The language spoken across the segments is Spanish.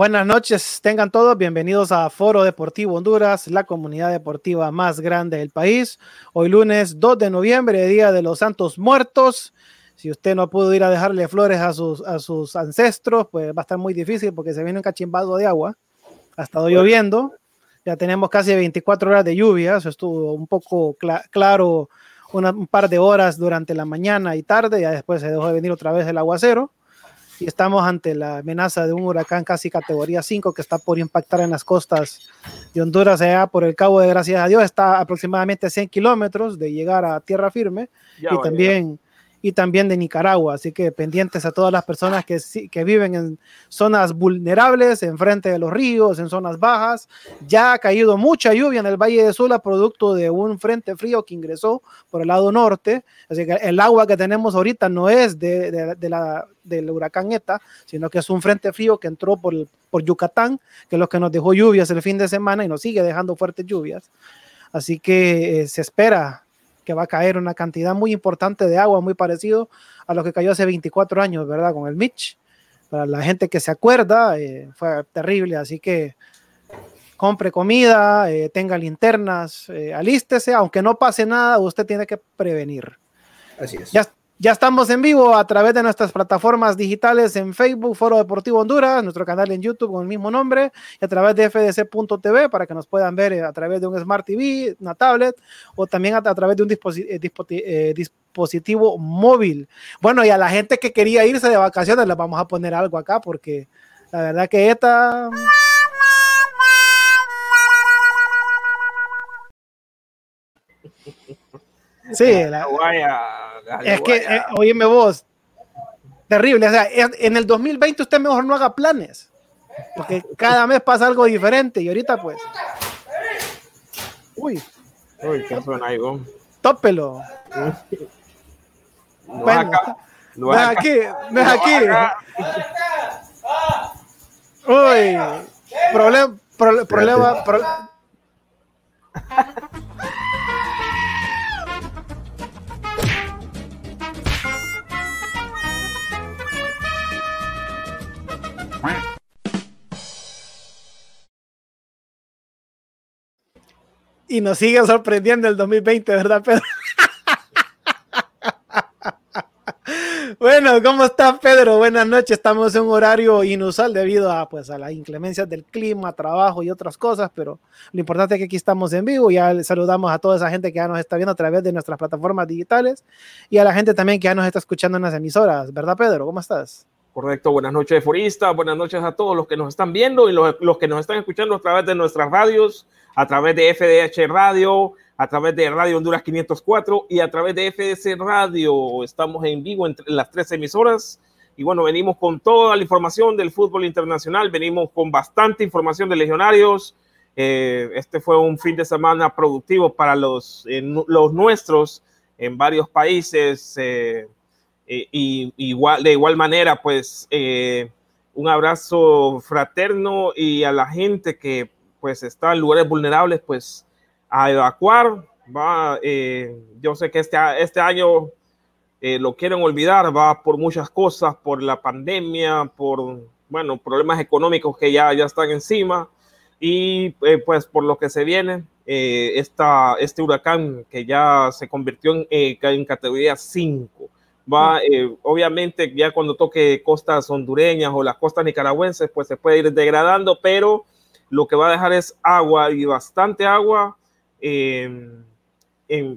Buenas noches, tengan todos bienvenidos a Foro Deportivo Honduras, la comunidad deportiva más grande del país. Hoy lunes 2 de noviembre, Día de los Santos Muertos. Si usted no pudo ir a dejarle flores a sus, a sus ancestros, pues va a estar muy difícil porque se viene un cachimbado de agua. Ha estado lloviendo, ya tenemos casi 24 horas de lluvia, eso estuvo un poco claro un par de horas durante la mañana y tarde, ya después se dejó de venir otra vez el aguacero y estamos ante la amenaza de un huracán casi categoría 5 que está por impactar en las costas de Honduras, allá por el Cabo de Gracias a Dios, está aproximadamente 100 kilómetros de llegar a tierra firme y también y también de Nicaragua. Así que pendientes a todas las personas que, que viven en zonas vulnerables, enfrente de los ríos, en zonas bajas. Ya ha caído mucha lluvia en el Valle de Sula, producto de un frente frío que ingresó por el lado norte. Así que el agua que tenemos ahorita no es de, la, del huracán ETA, sino que es un frente frío que entró por, por Yucatán, que es lo que nos dejó lluvias el fin de semana y nos sigue dejando fuertes lluvias. Así que eh, se espera que va a caer una cantidad muy importante de agua, muy parecido a lo que cayó hace 24 años, ¿verdad? Con el Mitch. Para la gente que se acuerda, eh, fue terrible, así que compre comida, eh, tenga linternas, eh, alístese, aunque no pase nada, usted tiene que prevenir. Así es. Ya, ya estamos en vivo a través de nuestras plataformas digitales en Facebook, Foro Deportivo Honduras, nuestro canal en YouTube con el mismo nombre, y a través de fdc.tv para que nos puedan ver eh, a través de un Smart TV, una tablet o también a, través de un eh, eh, dispositivo móvil. Bueno, y a la gente que quería irse de vacaciones les vamos a poner algo acá porque la verdad que esta... Sí, la, es que, eh, oíme vos, terrible. O sea, en el 2020 usted mejor no haga planes, porque cada mes pasa algo diferente y ahorita pues. Uy. Uy, ¿qué suena ahí, Tópelo. No bueno, no es aquí, no es aquí. Uy, problema, problema, problema. y nos sigue sorprendiendo el 2020, ¿verdad, Pedro? bueno, ¿cómo estás, Pedro? Buenas noches. Estamos en un horario inusual debido a, pues, a las inclemencias del clima, trabajo y otras cosas, pero lo importante es que aquí estamos en vivo. Ya saludamos a toda esa gente que ya nos está viendo a través de nuestras plataformas digitales y a la gente también que ya nos está escuchando en las emisoras, ¿verdad, Pedro? ¿Cómo estás? Correcto, buenas noches, Forista. Buenas noches a todos los que nos están viendo y los, los que nos están escuchando a través de nuestras radios a través de FDH Radio, a través de Radio Honduras 504 y a través de FDC Radio. Estamos en vivo entre las tres emisoras. Y bueno, venimos con toda la información del fútbol internacional, venimos con bastante información de legionarios. Eh, este fue un fin de semana productivo para los, los nuestros en varios países. Eh, y igual, de igual manera, pues eh, un abrazo fraterno y a la gente que pues está en lugares vulnerables, pues a evacuar. Va, eh, yo sé que este, este año eh, lo quieren olvidar, va por muchas cosas, por la pandemia, por, bueno, problemas económicos que ya, ya están encima y eh, pues por lo que se viene, esta, este huracán que ya se convirtió en, en categoría 5. Va, obviamente ya cuando toque costas hondureñas o las costas nicaragüenses, pues se puede ir degradando, pero lo que va a dejar es agua y bastante agua en,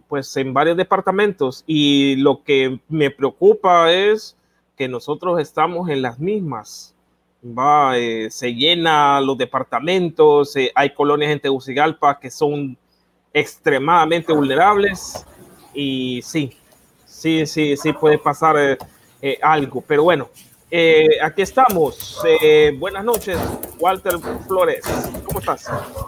pues en varios departamentos. Y lo que me preocupa es que nosotros estamos en las mismas. Va, eh, se llena los departamentos, eh, hay colonias en Tegucigalpa que son extremadamente vulnerables y sí, sí, sí, sí puede pasar. eh, algo. Pero bueno, eh, aquí estamos. buenas noches, Walter Flores. ¿Cómo estás?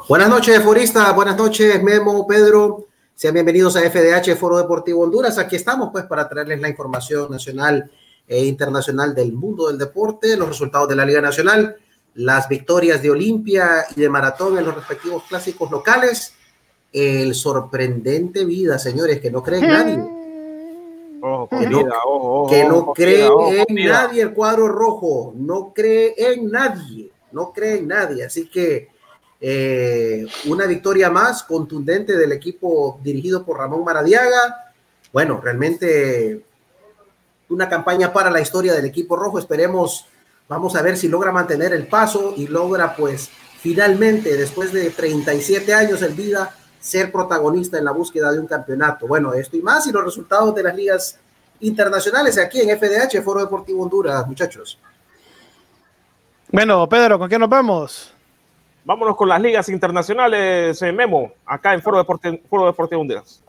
Buenas noches, Forista. Buenas noches, Memo, Pedro. Sean bienvenidos a FDH Foro Deportivo Honduras. Aquí estamos pues para traerles la información nacional e internacional del mundo del deporte, los resultados de la Liga Nacional, las victorias de Olimpia y de Maratón en los respectivos clásicos locales, el sorprendente vida, señores, que no creen nadie. Que, no, que no cree en nadie el cuadro rojo, no cree en nadie, no cree en nadie. Así que eh, una victoria más contundente del equipo dirigido por Ramón Maradiaga. Bueno, realmente una campaña para la historia del equipo rojo. Esperemos, vamos a ver si logra mantener el paso y logra pues finalmente, después de 37 años en vida, ser protagonista en la búsqueda de un campeonato. Bueno, esto y más y los resultados de las ligas internacionales aquí en FDH, Foro Deportivo Honduras, muchachos. Bueno, Pedro, ¿con qué nos vamos? Vámonos con las ligas internacionales, eh, Memo, acá en Foro Deportivo, Foro Deportivo Honduras.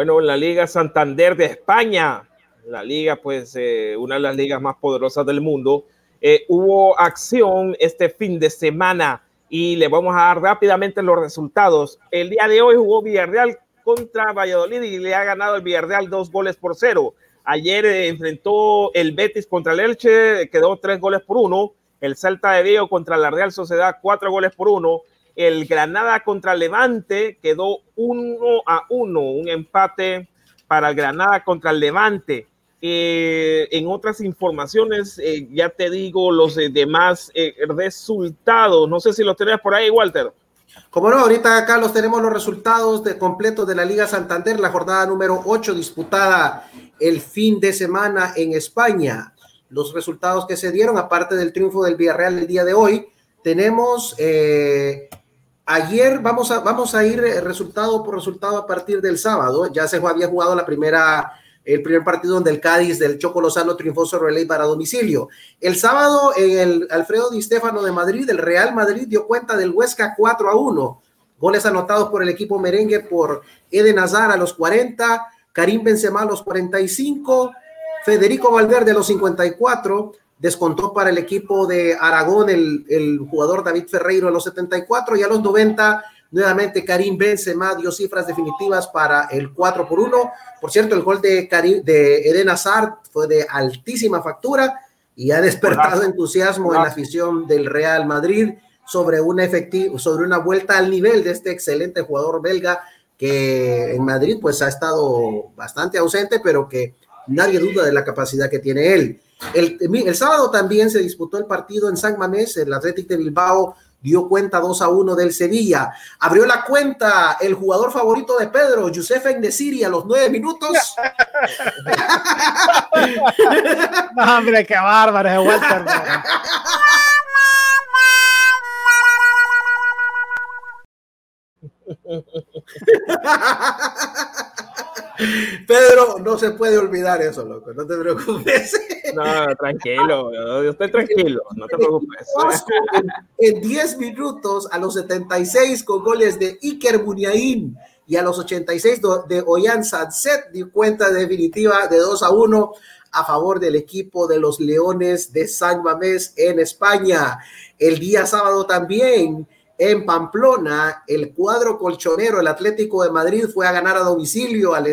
Bueno, en la Liga Santander de España, la liga, pues, eh, una de las ligas más poderosas del mundo, eh, hubo acción este fin de semana y le vamos a dar rápidamente los resultados. El día de hoy jugó Villarreal contra Valladolid y le ha ganado el Villarreal dos goles por cero. Ayer eh, enfrentó el Betis contra el Elche, quedó tres goles por uno. El Celta de Vigo contra la Real Sociedad, cuatro goles por uno. El Granada contra Levante quedó uno a uno, un empate para el Granada contra el Levante. Eh, en otras informaciones, eh, ya te digo los eh, demás resultados. No sé si los tenés por ahí, Walter. Como no, ahorita acá los tenemos los resultados de completos de la Liga Santander, la jornada número 8 disputada el fin de semana en España. Los resultados que se dieron, aparte del triunfo del Villarreal el día de hoy, tenemos ayer, vamos a, vamos a ir resultado por resultado a partir del sábado. Ya se había jugado la primera el primer partido donde el Cádiz del Choco Lozano triunfó sobre ley para domicilio. El sábado en el Alfredo Di Stefano de Madrid, el Real Madrid dio cuenta del Huesca 4 a 1. Goles anotados por el equipo merengue por Eden Hazard a los 40, Karim Benzema a los 45, Federico Valverde a los 54, descontó para el equipo de Aragón el, el jugador David Ferreiro a los 74 y a los 90 Nuevamente Karim Benzema dio cifras definitivas para el 4 por 1. Por cierto, el gol de, Karim, de Eden Hazard fue de altísima factura y ha despertado entusiasmo en la afición del Real Madrid sobre una, efectivo, sobre una vuelta al nivel de este excelente jugador belga que en Madrid pues ha estado bastante ausente, pero que nadie duda de la capacidad que tiene él. El, el sábado también se disputó el partido en San Mamés, el Athletic de Bilbao dio cuenta 2 a 1 del Sevilla. Abrió la cuenta el jugador favorito de Pedro, Youssef Endesiri, a los nueve minutos. hombre, qué bárbaro Walter. Pedro, no se puede olvidar eso, loco, no te preocupes. No, tranquilo, yo estoy tranquilo, no te preocupes. En 10 minutos, a los 76 con goles de Iker Muniain y a los 86 de Oyan Sanset, dio cuenta definitiva de 2 a 1 a favor del equipo de los Leones de San Mamés en España. El día sábado también en Pamplona, el cuadro colchonero, el Atlético de Madrid, fue a ganar a domicilio al,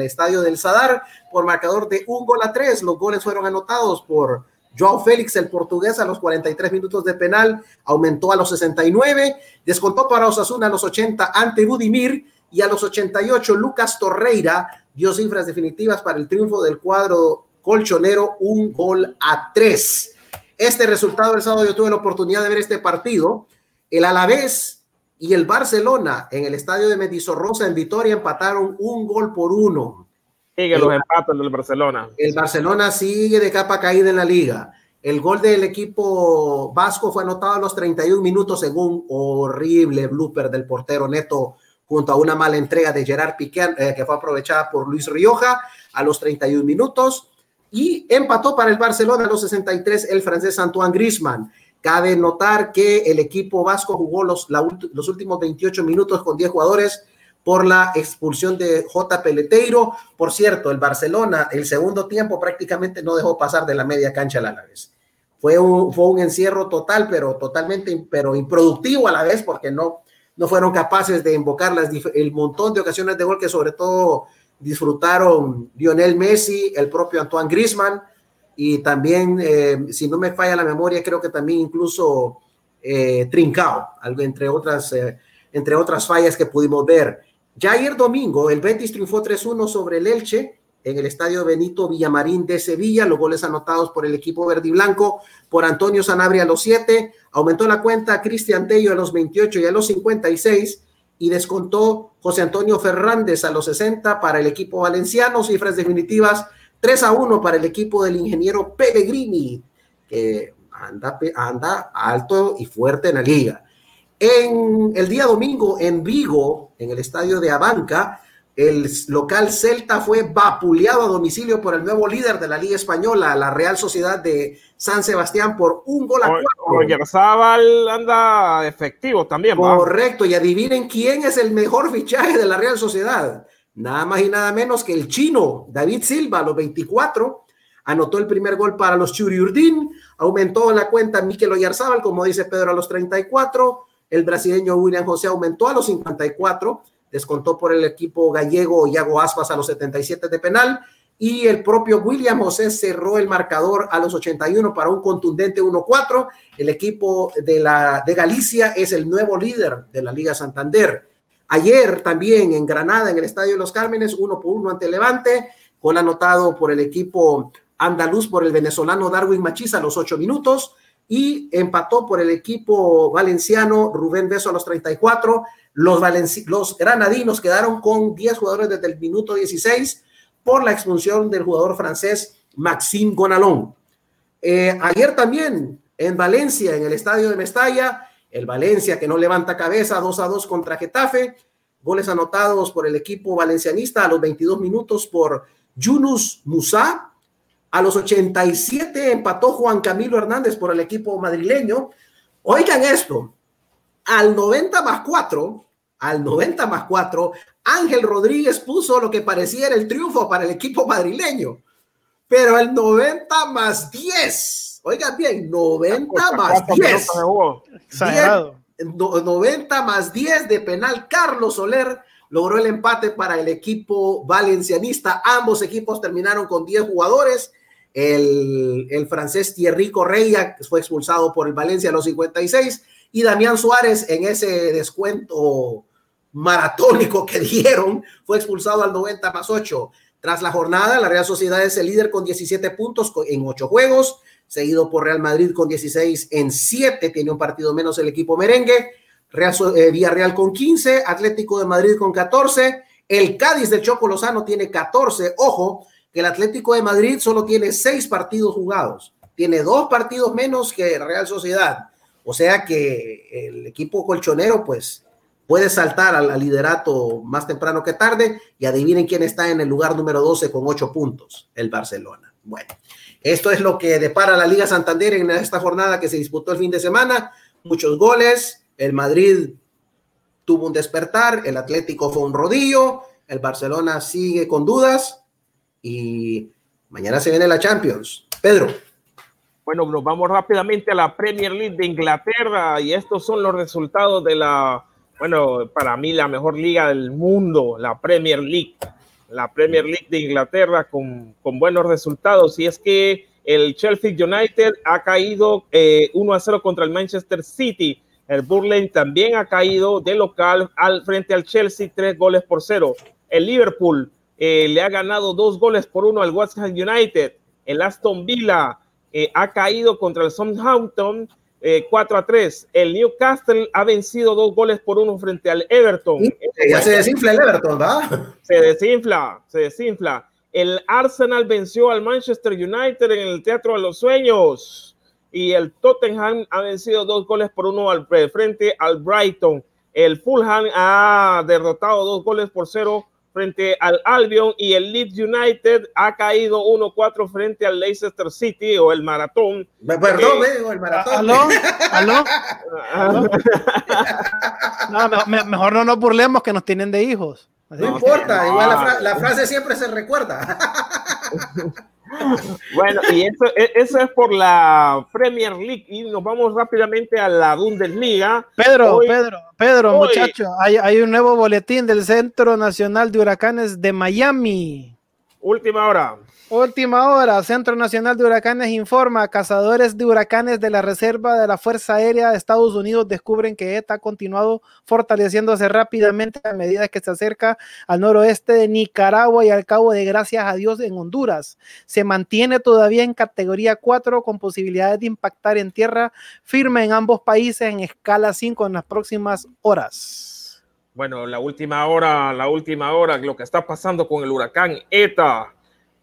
estadio del Sadar por marcador de un gol a tres. Los goles fueron anotados por Joao Félix, el portugués, a los 43 minutos de penal, aumentó a los 69, descontó para Osasuna a los 80 ante Budimir y a los 88 Lucas Torreira dio cifras definitivas para el triunfo del cuadro colchonero, un gol a tres. Este resultado el sábado yo tuve la oportunidad de ver este partido el Alavés y el Barcelona en el estadio de Medizorrosa en Vitoria empataron un gol por uno. Sigue los empates del Barcelona. El Barcelona sigue de capa caída en la liga. El gol del equipo vasco fue anotado a los 31 minutos un horrible blooper del portero Neto junto a una mala entrega de Gerard Piqué eh, que fue aprovechada por Luis Rioja a los 31 minutos. y empató para el Barcelona a los 63 el francés Antoine Griezmann. Cabe notar que el equipo vasco jugó los, los últimos 28 minutos con 10 jugadores por la expulsión de J. Peleteiro. Por cierto, el Barcelona, el segundo tiempo prácticamente no dejó pasar de la media cancha a la vez. Fue un, fue un encierro total, pero totalmente pero improductivo a la vez, porque no, no fueron capaces de invocar el montón de ocasiones de gol que sobre todo disfrutaron Lionel Messi, el propio Antoine Griezmann y también, eh, si no me falla la memoria, creo que también incluso eh, Trincao, entre otras, eh, entre otras fallas que pudimos ver. Ya ayer domingo, el Betis triunfó 3-1 sobre el Elche en el estadio Benito Villamarín de Sevilla. Los goles anotados por el equipo verde y blanco, por Antonio Sanabria a los 7. Aumentó la cuenta Cristian Tello a los 28 y a los 56 y descontó José Antonio Fernández a los 60 para el equipo valenciano, cifras definitivas 3 a 1 para el equipo del ingeniero Pellegrini, que anda, anda alto y fuerte en la liga. En el día domingo en Vigo, en el estadio de Abanca, el local Celta fue vapuleado a domicilio por el nuevo líder de la Liga Española, la Real Sociedad de San Sebastián, por un gol a cuatro. anda efectivo también. Correcto, y adivinen quién es el mejor fichaje de la Real Sociedad. Nada más y nada menos que el chino David Silva a los 24 anotó el primer gol para los Churiurdín, aumentó la cuenta Mikel Oyarzábal, como dice Pedro, a los 34, el brasileño William José aumentó a los 54, descontó por el equipo gallego Iago Aspas a los 77 de penal y el propio William José cerró el marcador a los 81 para un contundente 1-4. El equipo de, la, de Galicia es el nuevo líder de la Liga Santander. Ayer también en Granada, en el Estadio de los Cármenes, uno por uno ante Levante, gol anotado por el equipo andaluz por el venezolano Darwin Machiza a los ocho minutos y empató por el equipo valenciano Rubén Beso a los 34. Los, los granadinos quedaron con 10 jugadores desde el minuto 16 por la expulsión del jugador francés Maxime Gonalón. Eh, ayer también en Valencia, en el estadio de Mestalla, el Valencia que no levanta cabeza 2 a 2 contra Getafe, goles anotados por el equipo valencianista a los 22 minutos por Yunus Musa, a los 87 empató Juan Camilo Hernández por el equipo madrileño. Oigan esto, al 90 más 4, al 90 más 4, Ángel Rodríguez puso lo que pareciera el triunfo para el equipo madrileño. Pero el 90 más 10, oigan bien, 90 más 10. 90 más 10 de penal. Carlos Soler logró el empate para el equipo valencianista. Ambos equipos terminaron con 10 jugadores. El, el francés Thierry Correia fue expulsado por el Valencia a los 56 y Damián Suárez en ese descuento maratónico que dieron fue expulsado al 90 más 8. Tras la jornada, la Real Sociedad es el líder con 17 puntos en 8 juegos, seguido por Real Madrid con 16 en 7, tiene un partido menos el equipo merengue, Real, eh, Villarreal con 15, Atlético de Madrid con 14, el Cádiz de Choco Lozano tiene 14, ojo, que el Atlético de Madrid solo tiene 6 partidos jugados, tiene dos partidos menos que Real Sociedad, o sea que el equipo colchonero pues puede saltar al, liderato más temprano que tarde y adivinen quién está en el lugar número 12 con 8 puntos, el Barcelona. Bueno, esto es lo que depara la Liga Santander en esta jornada que se disputó el fin de semana. Muchos goles, el Madrid tuvo un despertar, el Atlético fue un rodillo, el Barcelona sigue con dudas y mañana se viene la Champions. Pedro. Bueno, nos vamos rápidamente a la Premier League de Inglaterra y estos son los resultados de la bueno, para mí la mejor liga del mundo, la Premier League, la Premier League de Inglaterra con, con buenos resultados. Y es que el Chelsea United ha caído 1 eh, a 0 contra el Manchester City. El Burnley también ha caído de local al frente al Chelsea, tres goles por cero. El Liverpool eh, le ha ganado dos goles por uno al West Ham United. El Aston Villa eh, ha caído contra el Southampton 4 eh, a 3. El Newcastle ha vencido dos goles por uno frente al Everton. ya se desinfla el Everton, ¿verdad? Se desinfla, se desinfla. El Arsenal venció al Manchester United en el Teatro de los Sueños. Y el Tottenham ha vencido dos goles por uno al frente al Brighton. El Fulham ha derrotado dos goles por cero frente al Albion y el Leeds United ha caído 1-4 frente al Leicester City o el Maratón. Perdón, eh, el Maratón. ¿Aló? ¿Aló? no, mejor no nos burlemos que nos tienen de hijos. no, importa, igual la, la frase siempre se recuerda. Bueno, y eso, e, eso, es por la Premier League y nos vamos rápidamente a la Bundesliga. Pedro, Pedro, Pedro, muchacho, hay, hay un nuevo boletín del Centro Nacional de Huracanes de Miami. Última hora. Última hora, Centro Nacional de Huracanes informa, cazadores de huracanes de la Reserva de la Fuerza Aérea de Estados Unidos descubren que ETA ha continuado fortaleciéndose rápidamente a medida que se acerca al noroeste de Nicaragua y al cabo de gracias a Dios en Honduras. Se mantiene todavía en categoría 4 con posibilidades de impactar en tierra firme en ambos países en escala 5 en las próximas horas. Bueno, la última hora, la última hora, lo que está pasando con el huracán ETA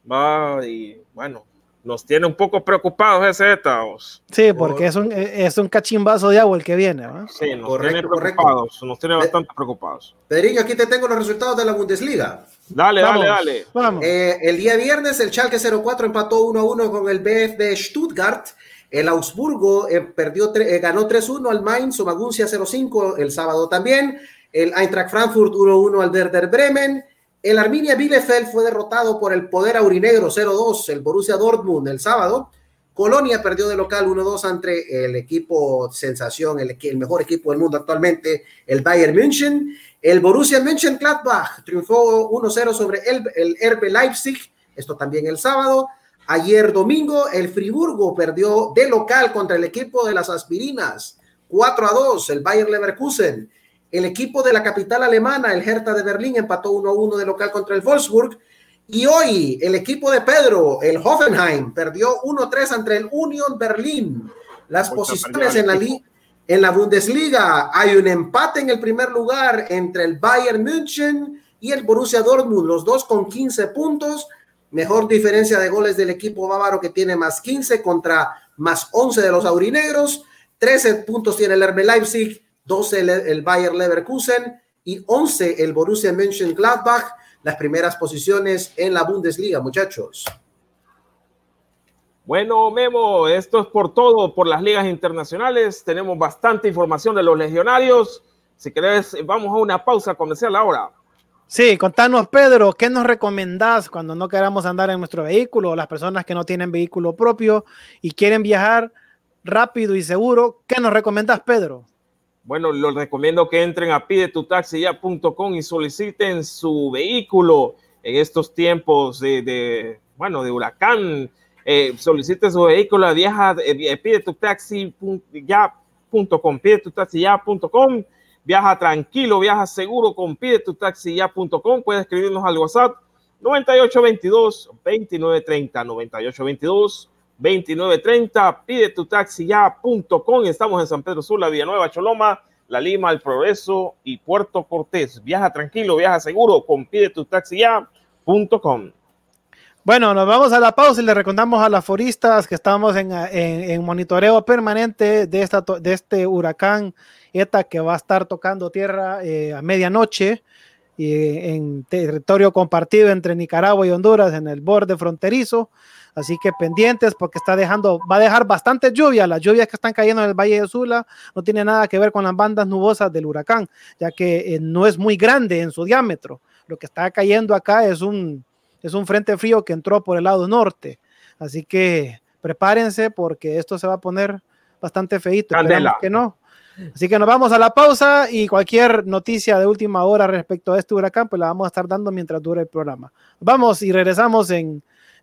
va y bueno, nos tiene un poco preocupados ese Etaos. Sí, porque es un, es un cachimbazo de agua el que viene. Sí, nos tiene preocupados, nos tiene bastante preocupados. Pedriño, aquí te tengo los resultados de la Bundesliga. Dale, dale, dale. Vamos. Eh, el día viernes el Schalke 04 empató 1 1 con el BFB Stuttgart. El Augsburgo eh, perdió eh, ganó 3-1 al Mainz o Maguncia 0-5 el sábado también. El Eintracht Frankfurt 1-1 al Werder Bremen. El Arminia Bielefeld fue derrotado por el Poder Aurinegro 0-2, el Borussia Dortmund el sábado. Colonia perdió de local 1-2 ante el equipo sensación, el, mejor equipo del mundo actualmente, el Bayern München. El Borussia Mönchengladbach triunfó 1-0 sobre el, el Herbe Leipzig, esto también el sábado. Ayer domingo, el Friburgo perdió de local contra el equipo de las aspirinas, 4-2, el Bayern Leverkusen. El equipo de la capital alemana, el Hertha de Berlín, empató 1-1 de local contra el Wolfsburg. Y hoy el equipo de Pedro, el Hoffenheim, perdió 1-3 ante el Union Berlin. Las posiciones en la, en la Bundesliga hay un empate en el primer lugar entre el Bayern München y el Borussia Dortmund, los dos con 15 puntos. Mejor diferencia de goles del equipo bávaro que tiene más 15 contra más 11 de los aurinegros. 13 puntos tiene el Herbe Leipzig 12 el, Bayer Leverkusen y 11 el Borussia Mönchengladbach, las primeras posiciones en la Bundesliga, muchachos. Bueno, Memo, esto es por todo, por las ligas internacionales. Tenemos bastante información de los legionarios. Si querés, vamos a una pausa comercial ahora. Sí, contanos, Pedro, ¿qué nos recomendás cuando no queramos andar en nuestro vehículo? Las personas que no tienen vehículo propio y quieren viajar rápido y seguro, ¿qué nos recomendás, Pedro? Bueno, les recomiendo que entren a pidetutaxiya.com y soliciten su vehículo en estos tiempos de, bueno, de huracán. Eh, soliciten su vehículo, viaja, eh, pidetutaxiya.com, pidetutaxiya.com. Viaja tranquilo, viaja seguro con pidetutaxiya.com. Puedes escribirnos al WhatsApp 9822 2930 9822 2930. Pide tu taxi ya.com. Estamos en San Pedro Sula, Villanueva, Choloma, La Lima, El Progreso y Puerto Cortés. Viaja tranquilo, viaja seguro con pide tu taxi ya.com. Bueno, nos vamos a la pausa y le recordamos a las foristas que estamos en, monitoreo permanente de, esta, de este huracán ETA que va a estar tocando tierra eh, a medianoche y en territorio compartido entre Nicaragua y Honduras en el borde fronterizo. Así que pendientes porque está dejando, va a dejar bastante lluvia. Las lluvias que están cayendo en el Valle de Sula no tiene nada que ver con las bandas nubosas del huracán, ya que eh, no es muy grande en su diámetro. Lo que está cayendo acá es un, es un frente frío que entró por el lado norte. Así que prepárense porque esto se va a poner bastante feito. que no. Así que nos vamos a la pausa y cualquier noticia de última hora respecto a este huracán, pues la vamos a estar dando mientras dure el programa. Vamos y regresamos en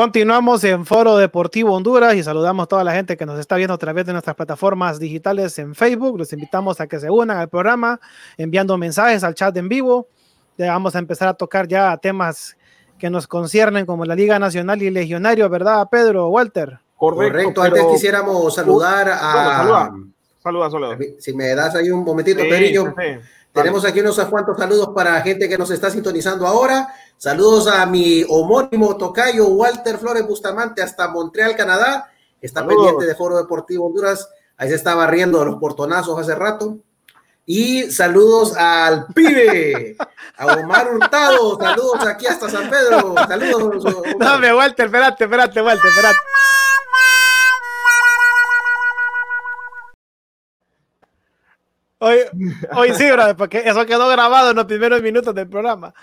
Continuamos en Foro Deportivo Honduras y saludamos a toda la gente que nos está viendo a través de nuestras plataformas digitales en Facebook. Los invitamos a que se unan al programa enviando mensajes al chat en vivo. Ya vamos a empezar a tocar ya temas que nos conciernen como la Liga Nacional y Legionario, ¿verdad, Pedro Walter? Correcto, antes quisiéramos saludar a... saluda, saluda, Si me das ahí un momentito, sí, Tenemos aquí unos cuantos saludos para gente que nos está sintonizando ahora. Saludos a mi homónimo tocayo Walter Flores Bustamante hasta Montreal, Canadá. Está pendiente de Foro Deportivo Honduras. Ahí se estaba riendo de los portonazos hace rato. Y saludos al pibe, a Omar Hurtado. Saludos aquí hasta San Pedro. Saludos. No, me Walter, espérate, espérate, Walter, espérate. Hoy, hoy sí, porque eso quedó grabado en los primeros minutos del programa.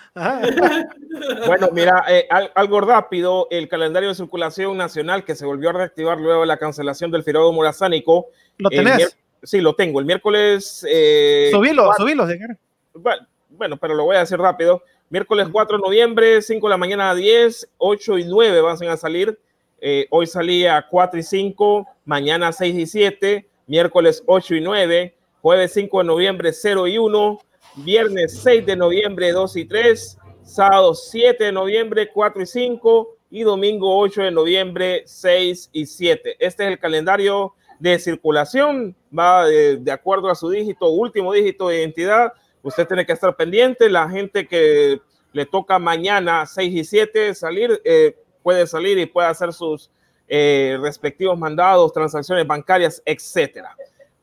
Bueno, mira, eh, algo rápido, el calendario de circulación nacional que se volvió a reactivar luego de la cancelación del firado morazánico. ¿Lo tenés? Sí, lo tengo. El miércoles... Eh, subilo, subilo, bueno, bueno, pero lo voy a decir rápido. Miércoles 4 de noviembre, 5 de la mañana a 10, 8 y 9 van a salir. Eh, hoy salía 4 y 5, mañana 6 y 7, miércoles 8 y 9, jueves 5 de noviembre 0 y 1, viernes 6 de noviembre 2 y 3, sábado 7 de noviembre 4 y 5 y domingo 8 de noviembre 6 y 7. Este es el calendario de circulación, va de, acuerdo a su dígito, último dígito de identidad. Usted tiene que estar pendiente. La gente que le toca mañana 6 y 7 salir, eh, puede salir y puede hacer sus eh, respectivos mandados, transacciones bancarias, etcétera.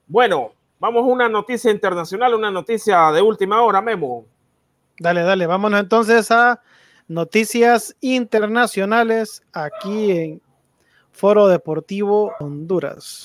Bueno, Vamos a una noticia internacional, una noticia de última hora, Memo. Dale, dale, vámonos entonces a noticias internacionales aquí en Foro Deportivo Honduras.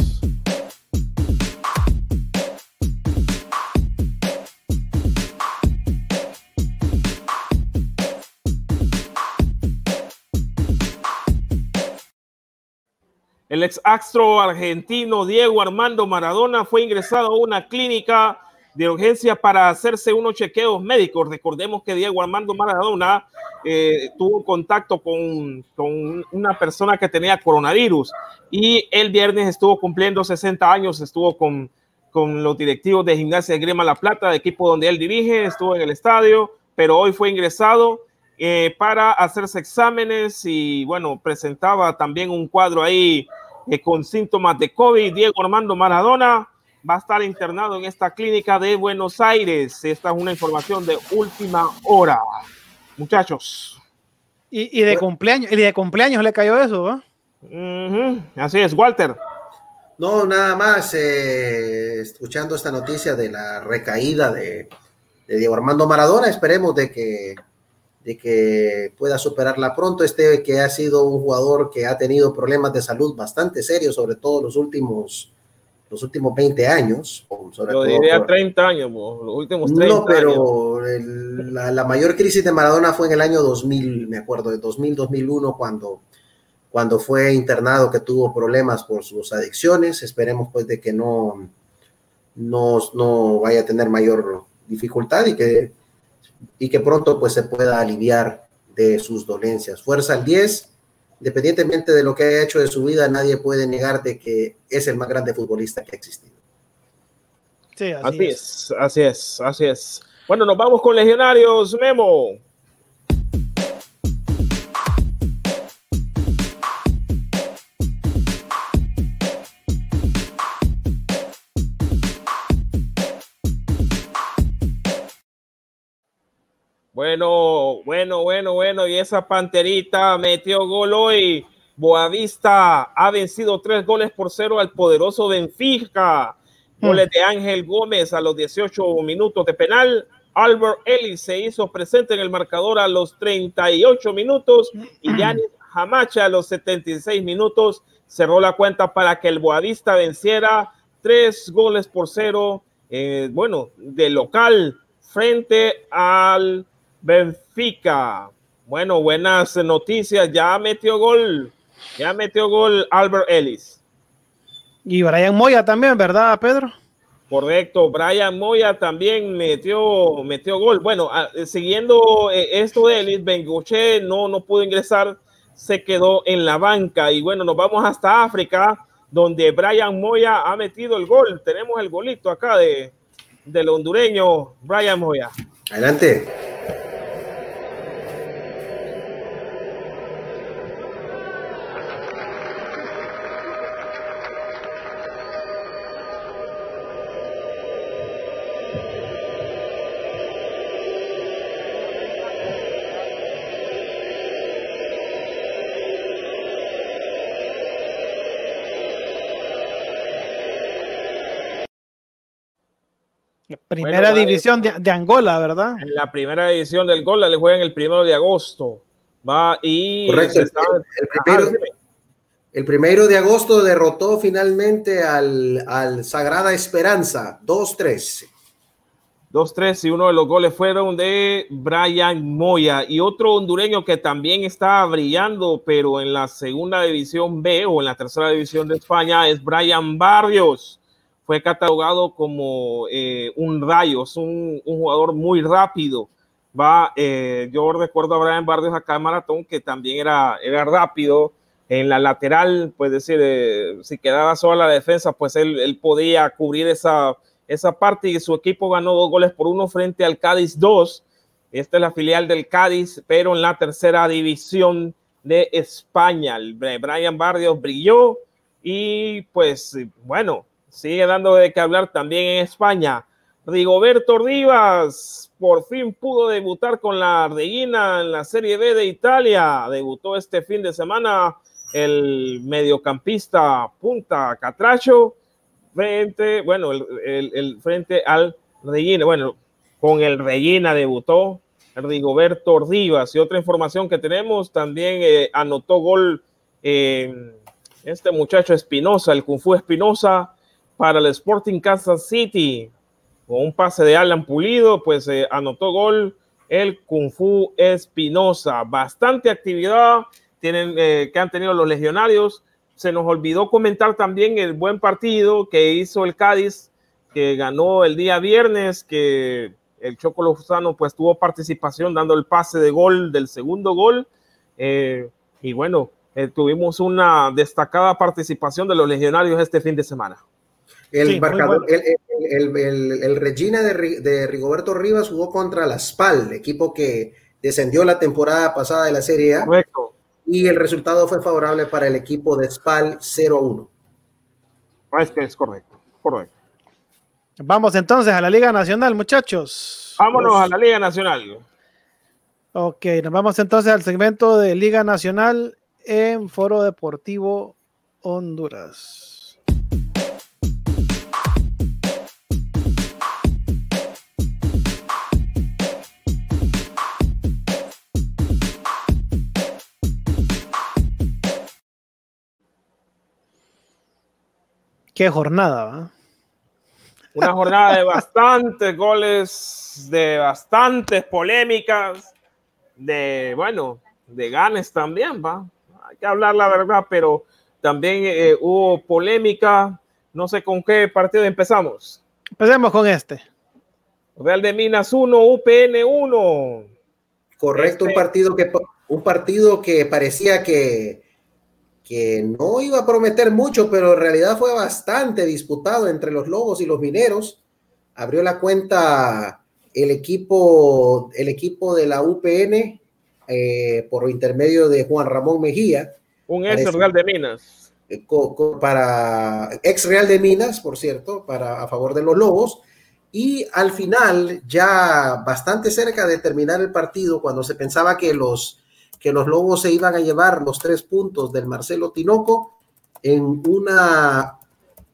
El ex astro argentino Diego Armando Maradona fue ingresado a una clínica de urgencia para hacerse unos chequeos médicos. Recordemos que Diego Armando Maradona eh, tuvo contacto con, con, una persona que tenía coronavirus y el viernes estuvo cumpliendo 60 años, estuvo con, con los directivos de Gimnasia de Grima La Plata, equipo donde él dirige, estuvo en el estadio, pero hoy fue ingresado eh, para hacerse exámenes y bueno, presentaba también un cuadro ahí eh, con síntomas de COVID. Diego Armando Maradona va a estar internado en esta clínica de Buenos Aires. Esta es una información de última hora. Muchachos. Y, de cumpleaños, y de cumpleaños le cayó eso, Así es, Walter. No, nada más, eh, escuchando esta noticia de la recaída de, de Diego Armando Maradona, esperemos de que de que pueda superarla pronto. Este que ha sido un jugador que ha tenido problemas de salud bastante serios, sobre todo los últimos los últimos 20 años. Sobre Yo diría 30 años, los últimos 30 No, pero la, mayor crisis de Maradona fue en el año 2000, me acuerdo, de 2000-2001, cuando, cuando fue internado, que tuvo problemas por sus adicciones. Esperemos pues de que no, no, no vaya a tener mayor dificultad y que y que pronto pues se pueda aliviar de sus dolencias. Fuerza al 10, independientemente de lo que haya hecho de su vida, nadie puede negar de que es el más grande futbolista que ha existido. Sí, así, es. así es, así es. Bueno, nos vamos con Legionarios, Memo. Bueno, bueno, bueno, bueno. Y esa panterita metió gol hoy. Boavista ha vencido tres goles por cero al poderoso Benfica. Goles de Ángel Gómez a los 18 minutos de penal. Albert Ellis se hizo presente en el marcador a los 38 minutos y Yanis Hamacha a los 76 minutos cerró la cuenta para que el Boavista venciera tres goles por cero, eh, bueno, de local frente al Benfica. Bueno, buenas noticias. Ya metió gol. Ya metió gol Albert Ellis. Y Brian Moya también, ¿verdad, Pedro? Correcto, Brian Moya también metió, metió gol. Bueno, ah, siguiendo eh, esto de Ellis, Bengoche no, no pudo ingresar, se quedó en la banca. Y bueno, nos vamos hasta África, donde Brian Moya ha metido el gol. Tenemos el golito acá de, del hondureño Brian Moya. Adelante. Primera división de, Angola, ¿verdad? En la primera división del Angola le juegan el primero de agosto. Va y. Correcto. El, primero, de agosto derrotó finalmente al, al Sagrada Esperanza, 2-3. 2-3 y uno de los goles fueron de Brian Moya y otro hondureño que también está brillando, pero en la segunda división B o en la tercera división de España es Brian Barrios fue catalogado como eh, un rayo, es un, jugador muy rápido. Va, eh, yo recuerdo a Brian Barrios acá en Maratón que también era, era rápido. En la lateral, pues decir, eh, si quedaba sola la defensa, pues él, él, podía cubrir esa, esa parte y su equipo ganó dos goles por uno frente al Cádiz 2. Esta es la filial del Cádiz, pero en la tercera división de España. Brian Barrios brilló y pues bueno, sigue dando de qué hablar también en España. Rigoberto Rivas por fin pudo debutar con la Ardellina en la Serie B de Italia. Debutó este fin de semana el mediocampista Punta Catracho frente, bueno, el, frente al Regina. Bueno, con el Regina debutó Rigoberto Rivas. Y otra información que tenemos, también eh, anotó gol eh, este muchacho Espinosa, el Kung Fu Espinosa, para el Sporting Kansas City. Con un pase de Alan Pulido, pues eh, anotó gol el Kung Fu Espinosa. Bastante actividad tienen, eh, que han tenido los legionarios. Se nos olvidó comentar también el buen partido que hizo el Cádiz, que ganó el día viernes, que el Choco Lozano pues tuvo participación dando el pase de gol del segundo gol. Eh, y bueno, tuvimos una destacada participación de los legionarios este fin de semana. El marcador, el, Regina de, Rigoberto Rivas jugó contra la SPAL, equipo que, descendió la temporada pasada de la Serie A. Correcto. Y el resultado fue favorable para el equipo de Spal 0-1. Es que es correcto, correcto. Vamos entonces a la Liga Nacional, muchachos. Vámonos a la Liga Nacional. Ok, nos vamos entonces al segmento de Liga Nacional en Foro Deportivo Honduras. Qué jornada, ¿va? Una jornada de bastantes goles, de bastantes polémicas, de, bueno, de ganes también, va. Hay que hablar la verdad, pero también eh, hubo polémica. No sé con qué partido empezamos. Empecemos con este. Real de Minas 1, UPN 1. Correcto, un Este- partido que un partido que parecía que, que no iba a prometer mucho, pero en realidad fue bastante disputado entre los Lobos y los Mineros. Abrió la cuenta el equipo, el equipo de la UPN eh, por intermedio de Juan Ramón Mejía. Un ex Parece- Real de Minas. eh, co- co- para ex Real de Minas, por cierto, para a favor de los Lobos. Y al final, ya bastante cerca de terminar el partido, cuando se pensaba que los, que los Lobos se iban a llevar los tres puntos del Marcelo Tinoco, en una,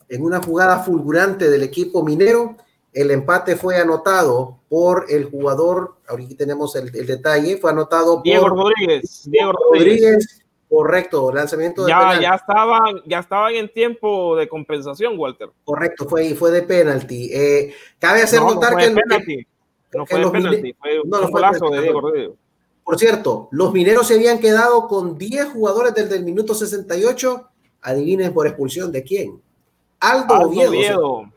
en una jugada fulgurante del equipo minero, el empate fue anotado por el jugador, ahorita tenemos el, el detalle, fue anotado Diego por Rodríguez. Diego Rodríguez. Rodríguez. Correcto, lanzamiento de Ya, ya estaban, ya estaban en tiempo de compensación, Walter. Correcto, fue, fue de penalti. Eh, cabe hacer no, no notar fue que, de penalti. No que fue de los penalti, fue un no, no fue golazo penalti, de Diego. Rodríguez. Por cierto, los mineros se habían quedado con 10 jugadores desde el minuto 68. Adivinen por expulsión de quién. Aldo, Aldo Oviedo. Oviedo.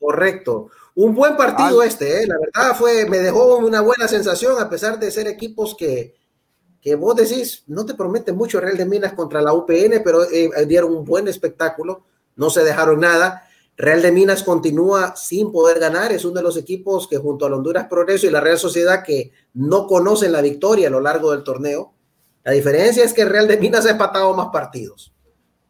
Correcto. Un buen partido Aldo. este, eh. la verdad fue, me dejó una buena sensación a pesar de ser equipos que, que vos decís, no te promete mucho Real de Minas contra la UPN, pero eh, dieron un buen espectáculo, no se dejaron nada. Real de Minas continúa sin poder ganar, es uno de los equipos que junto al Honduras Progreso y la Real Sociedad que no conocen la victoria a lo largo del torneo. La diferencia es que Real de Minas ha empatado más partidos,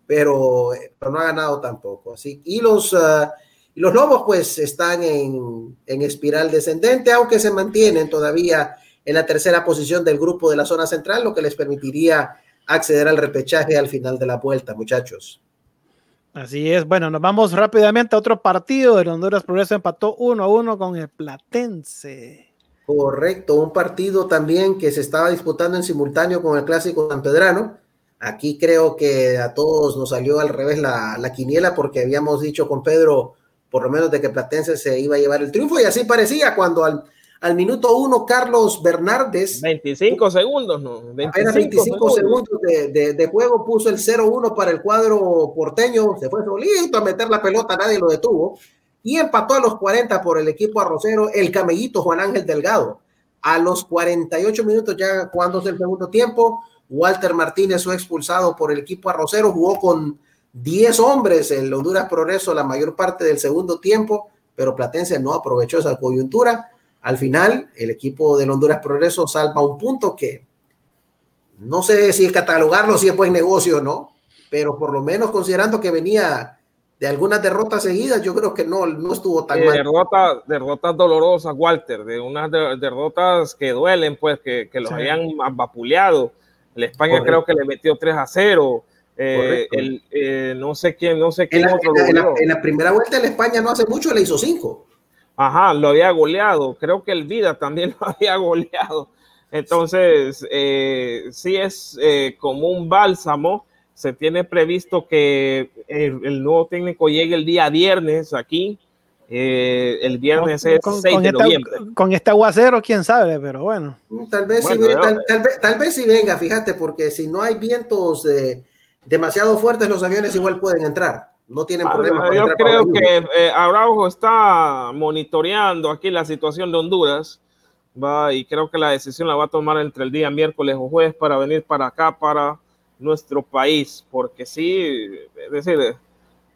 pero, pero no ha ganado tampoco. Así, y los, uh, y los Lobos pues están en, en espiral descendente, aunque se mantienen todavía en la tercera posición del grupo de la zona central, lo que les permitiría acceder al repechaje al final de la vuelta, muchachos. Así es. Bueno, nos vamos rápidamente a otro partido. El Honduras Progreso empató 1 a 1 con el Platense. Correcto, un partido también que se estaba disputando en simultáneo con el clásico sanpedrano. Aquí creo que a todos nos salió al revés la, la quiniela porque habíamos dicho con Pedro por lo menos de que Platense se iba a llevar el triunfo y así parecía cuando al, al minuto uno Carlos Bernardes 25 segundos, ¿no? 25 apenas 25 segundos de, de, de, juego puso el 0-1 para el cuadro porteño, se fue solito a meter la pelota, nadie lo detuvo y empató a los 40 por el equipo arrocero el camellito Juan Ángel Delgado. A los 48 minutos ya jugándose el segundo tiempo, Walter Martínez fue expulsado por el equipo arrocero, jugó con 10 hombres en Honduras Progreso la mayor parte del segundo tiempo, pero Platense no aprovechó esa coyuntura. Al final, el equipo del Honduras Progreso salva un punto que no sé si catalogarlo si es buen negocio o no, pero por lo menos considerando que venía de algunas derrotas seguidas, yo creo que no, no estuvo tan eh, mal. Derrotas, derrotas dolorosas, Walter, de unas de, derrotas que duelen, pues, que, que los Sí. hayan vapuleado. El España Correcto. creo que le metió 3 a 0. Eh, el, eh, no sé quién, no sé En quién la, otro en la- en la- en la primera vuelta de España no hace mucho le hizo cinco. Ajá, lo había goleado. Creo que el Vida también lo había goleado. Entonces, eh, sí es eh, como un bálsamo. Se tiene previsto que el, el nuevo técnico llegue el día viernes aquí. Eh, el viernes es 6 de esta, noviembre. con este aguacero, quién sabe, pero bueno. Tal vez, Bueno, ya. tal, tal vez, tal vez sí venga, fíjate, porque si no hay vientos eh, demasiado fuertes, los aviones igual pueden entrar. No tienen Ah, problema. yo creo que eh, Araujo está monitoreando aquí la situación de Honduras. Va, y creo que la decisión la va a tomar entre el día miércoles o jueves para venir para acá, para nuestro país, porque sí, es decir,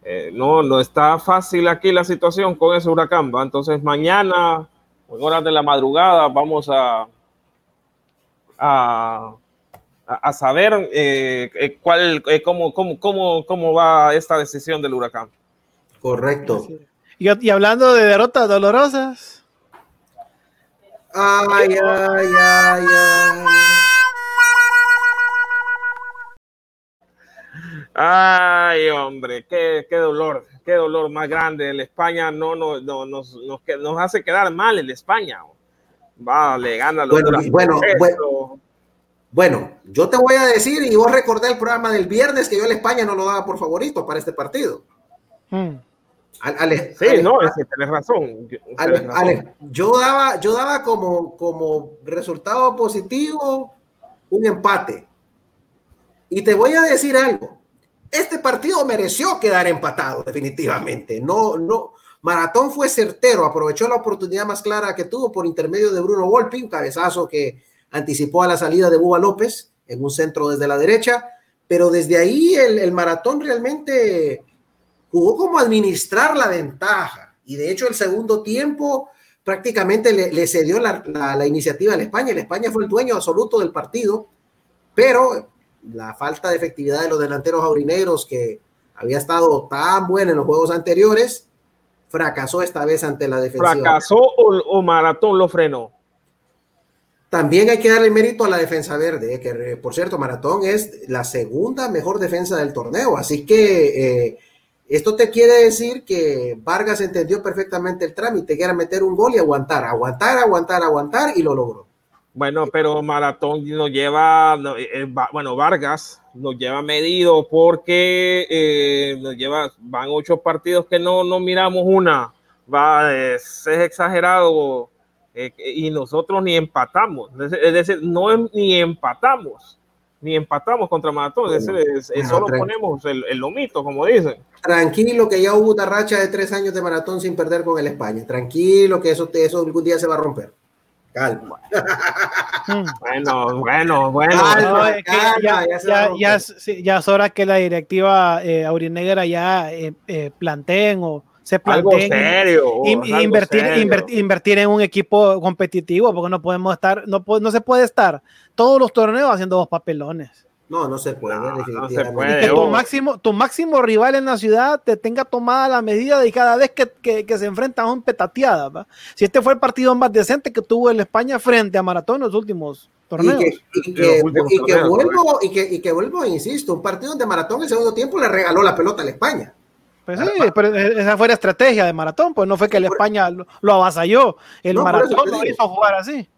eh, no, no está fácil aquí la situación con ese huracán. ¿va? Entonces, mañana, en horas de la madrugada, vamos a, a, a saber eh, cuál, cómo, cómo, cómo, cómo va esta decisión del huracán. Correcto. Y, hablando de derrotas dolorosas. Ay, ay, ay, ay. Ay, hombre, qué, qué, dolor, qué dolor más grande. El España no, no, no nos, nos, nos, hace quedar mal en España. Va, le gana los bueno, bueno, bueno, bueno, yo te voy a decir, y vos recordé el programa del viernes que yo el España no lo daba por favorito para este partido. Hmm sí, no, tienes razón. yo daba, yo daba como, como resultado positivo un empate. Y te voy a decir algo. Este partido mereció quedar empatado, definitivamente. No, no. Maratón fue certero, aprovechó la oportunidad más clara que tuvo por intermedio de Bruno Volpi, un cabezazo que anticipó a la salida de Buba López en un centro desde la derecha, pero desde ahí el, maratón realmente jugó como administrar la ventaja. Y de hecho el segundo tiempo prácticamente le, cedió la, iniciativa a la España. España fue el dueño absoluto del partido, pero la falta de efectividad de los delanteros aurinegros que había estado tan buena en los juegos anteriores, fracasó esta vez ante la defensa. ¿Fracasó o, Maratón lo frenó? También hay que darle mérito a la defensa verde, eh, que por cierto, Maratón es la segunda mejor defensa del torneo, así que eh, esto te quiere decir que Vargas entendió perfectamente el trámite, que era meter un gol y aguantar, aguantar, aguantar, aguantar, y lo logró. Bueno, pero Maratón nos lleva, eh, eh, bueno, Vargas nos lleva medido porque eh, nos lleva, van ocho partidos que no, no miramos una, va, es, exagerado y nosotros ni empatamos, es decir, no ni empatamos ni empatamos contra Maratón, solo ponemos el, el, lomito, como dicen. Tranquilo, que ya hubo una racha de tres años de Maratón sin perder con el España. Tranquilo, que eso, eso algún día se va a romper. Calma. bueno, bueno, bueno. ya, ya, es hora que la directiva eh, aurinegra ya eh, eh, planteen o se planteen serio, invertir, invertir, en un equipo competitivo, porque no podemos estar, no, no se puede estar todos los torneos haciendo dos papelones. No, no se puede. No, se puede que tu máximo, tu máximo rival en la ciudad te tenga tomada la medida de cada vez que, que, se enfrenta a un petateada. Si este fue el partido más decente que tuvo el España frente a Maratón en los últimos torneos. Y que, y que, vuelvo, y que, y que vuelvo, insisto, un partido donde Maratón en el segundo tiempo le regaló la pelota a la España. Pues sí, pero esa fue la estrategia de Maratón, pues no fue que el España lo, avasalló, el Maratón lo hizo jugar así.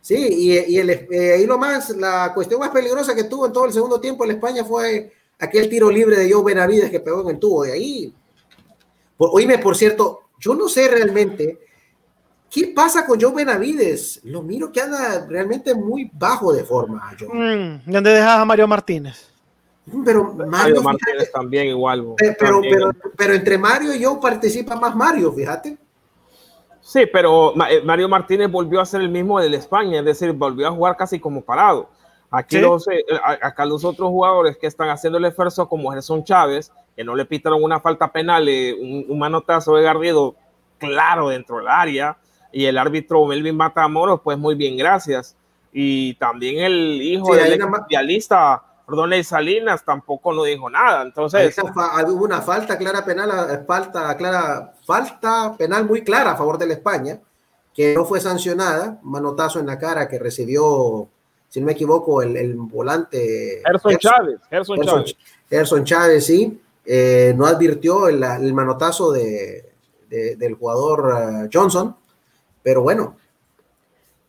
Sí, y, y el, eh, ahí lo más, la cuestión más peligrosa que tuvo en todo el segundo tiempo en España fue aquel tiro libre de Joe Benavides que pegó en el tubo de ahí. Por, oíme, por cierto, yo no sé realmente qué pasa con Joe Benavides. Lo miro que anda realmente muy bajo de forma. Mm, ¿Dónde dejas a Mario Martínez? Pero Mario, Martínez también igual. Pero, pero, pero, entre Mario y yo participa más Mario, fíjate. Sí, pero eh, Mario Martínez volvió a ser el mismo del España, es decir, volvió a jugar casi como parado. Aquí los, eh, acá los otros jugadores que están haciendo el esfuerzo, como Gerson Chávez, que no le pitaron una falta penal, eh, un, manotazo de Garrido claro dentro del área, y el árbitro Melvin Matamoros, pues muy bien, gracias. Y también el hijo del mundialista Rodney Salinas tampoco no dijo nada. Entonces, hubo una falta clara penal, falta clara, falta penal muy clara a favor de la España, que no fue sancionada, manotazo en la cara que recibió, si no me equivoco, el, volante. Gerson Chávez, Gerson, Chávez. Gerson Chávez, sí, eh, no advirtió el, manotazo de, del jugador eh, Johnson, pero bueno,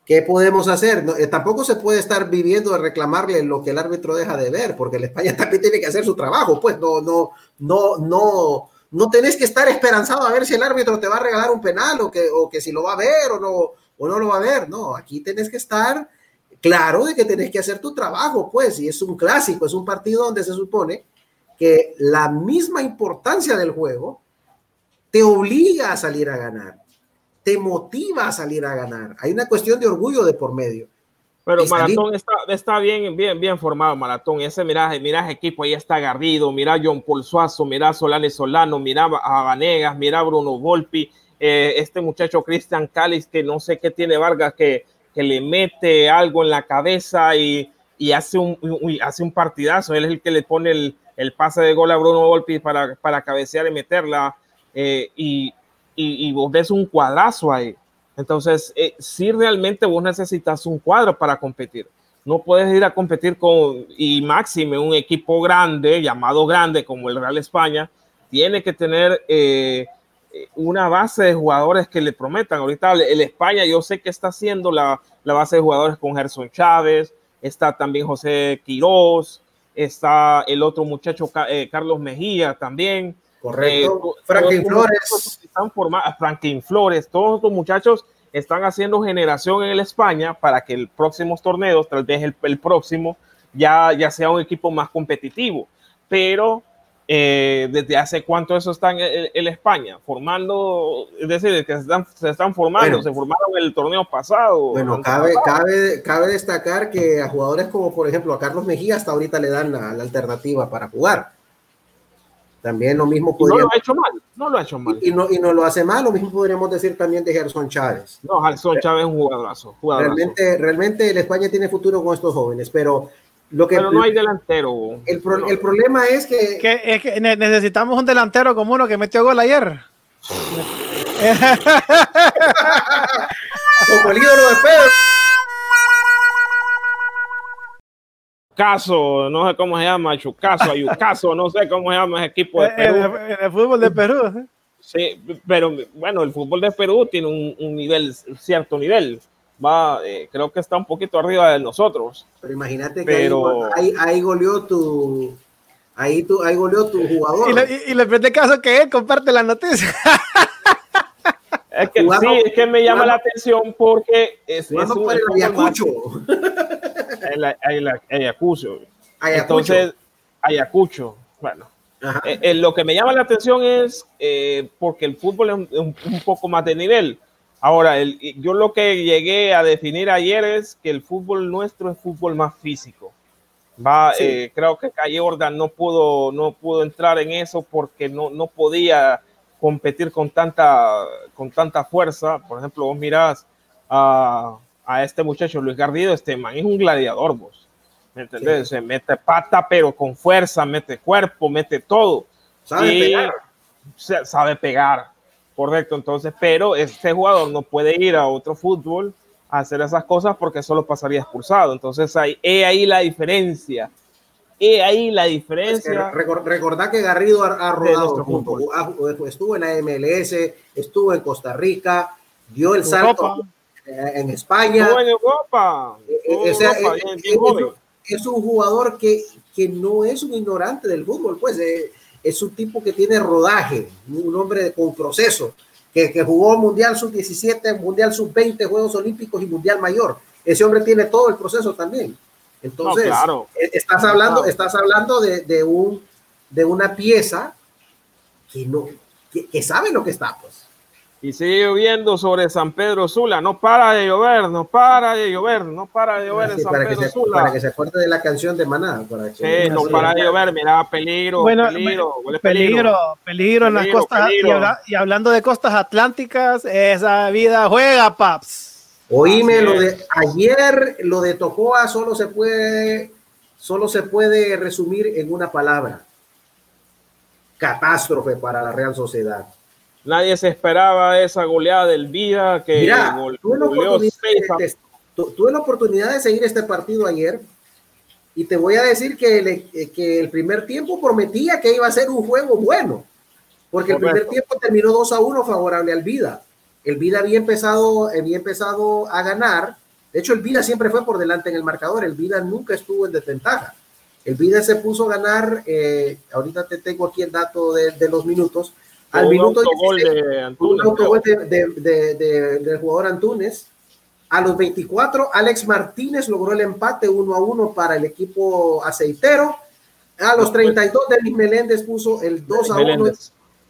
¿Qué podemos hacer? Eh, tampoco se puede estar viviendo de reclamarle lo que el árbitro deja de ver, porque la España también tiene que hacer su trabajo, pues no, no, no, no, no tenés que estar esperanzado a ver si el árbitro te va a regalar un penal o que, o que si lo va a ver o no, o no lo va a ver, no, aquí tenés que estar claro de que tenés que hacer tu trabajo, pues, y es un clásico, es un partido donde se supone que la misma importancia del juego te obliga a salir a ganar te motiva a salir a ganar. Hay una cuestión de orgullo de por medio. Pero Maratón está, está, bien, bien, bien formado, Maratón. Ese, mira, mira equipo ahí está Garrido, mira John Paul Suazo, mira Solane Solano, mira a Vanegas, mira Bruno Volpi, eh, este muchacho Cristian Cáliz, que no sé qué tiene Vargas, que, que le mete algo en la cabeza y, y hace, un, hace un partidazo. Él es el que le pone el, el pase de gol a Bruno Volpi para, para cabecear y meterla. Eh, y, y, vos ves un cuadrazo ahí. Entonces, eh, si realmente vos necesitas un cuadro para competir. No puedes ir a competir con, y máxime, un equipo grande, llamado grande como el Real España, tiene que tener eh, una base de jugadores que le prometan. Ahorita el España, yo sé que está haciendo la, la base de jugadores con Gerson Chávez, está también José Quirós, está el otro muchacho eh, Carlos Mejía también. Correcto. Eh, Franklin Flores. Están formados, Franklin Flores, todos estos muchachos están haciendo generación en el España para que el próximo torneo, tal vez el, el próximo, ya, ya sea un equipo más competitivo. Pero eh, desde hace cuánto eso está en, España, formando, es decir, que se están, se están formando, se formaron en el torneo pasado. Bueno, cabe, cabe, cabe destacar que a jugadores como por ejemplo a Carlos Mejía hasta ahorita le dan la, alternativa para jugar. También lo mismo podría... No lo ha hecho mal, no lo ha hecho mal. Y, no, y no lo hace mal, lo mismo podríamos decir también de Gerson Chávez. No, Gerson Chávez es un jugadorazo. Realmente, realmente el España tiene futuro con estos jóvenes, pero lo que, pero no hay delantero. El, el problema es que, es que necesitamos un delantero como uno que metió gol ayer. como el ídolo de Pedro. Caso, no sé cómo se llama, Chucaso, Ayucaso, no sé cómo se llama ese equipo de Perú. En el, fútbol de Perú. Sí, pero bueno, el fútbol de Perú tiene un, un nivel, cierto nivel va, eh, creo que está un poquito arriba de nosotros. Pero imagínate que ahí, ahí, goleó tu, ahí, tu, ahí goleó tu jugador. Y le, y, le caso que él comparte la noticia. Es que sí, es que me llama la atención porque es, es un, el Ayacucho. Ayacucho. Entonces, Ayacucho. Bueno, eh, eh, lo que me llama la atención es porque el fútbol es un, poco más de nivel. Ahora, el, yo lo que llegué a definir ayer es que el fútbol nuestro es fútbol más físico. Va, eh, creo que Calle Ordan no pudo, no pudo entrar en eso porque no, no podía competir con tanta, con tanta fuerza. Por ejemplo, vos mirás a, a este muchacho Luis Garrido, este man es un gladiador, vos. ¿Me entendés? Se mete pata, pero con fuerza, mete cuerpo, mete todo. Sabe pegar. Sabe pegar. Correcto, entonces, pero este jugador no puede ir a otro fútbol a hacer esas cosas porque solo pasaría expulsado. Entonces, ahí, he ahí la diferencia. He ahí la diferencia. recordá que Garrido ha, rodado estuvo en la MLS, estuvo en Costa Rica, dio el salto en España. en Europa. es, un jugador que, que no es un ignorante del fútbol, pues. Eh, es un tipo que tiene rodaje, un hombre con proceso, que, que jugó Mundial Sub-17, Mundial Sub-20, Juegos Olímpicos y Mundial Mayor. Ese hombre tiene todo el proceso también. Entonces, eh, estás hablando, estás hablando de, de, un, de una pieza que, no, que, que sabe lo que está, pues y sigue lloviendo sobre San Pedro Sula. No para de llover, no para de llover, no para de llover en San Pedro Sula. Para que se acuerde de la canción de Maná. sí, no para de llover, mira, peligro, peligro, peligro, peligro, en las costas. Y, hablando de costas atlánticas, esa vida juega, paps. Oíme, lo de ayer, lo de Tocoa solo se puede, solo se puede resumir en una palabra. Catástrofe para la Real Sociedad. Nadie se esperaba esa goleada del Vida que Mira, tuve, la oportunidad de seguir este partido ayer y te voy a decir que el, eh, que el primer tiempo prometía que iba a ser un juego bueno, porque el primer tiempo terminó 2 a 1 favorable al Vida. El Vida había empezado, había empezado a ganar. De hecho, el Vida siempre fue por delante en el marcador. El Vida nunca estuvo en desventaja. El Vida se puso a ganar. Eh, ahorita te tengo aquí el dato de, de los minutos al minuto un de autogol de, del jugador Antunes. A los 24, Alex Martínez logró el empate 1 a 1 para el equipo aceitero. A los 32, Denis Meléndez puso el 2 a 1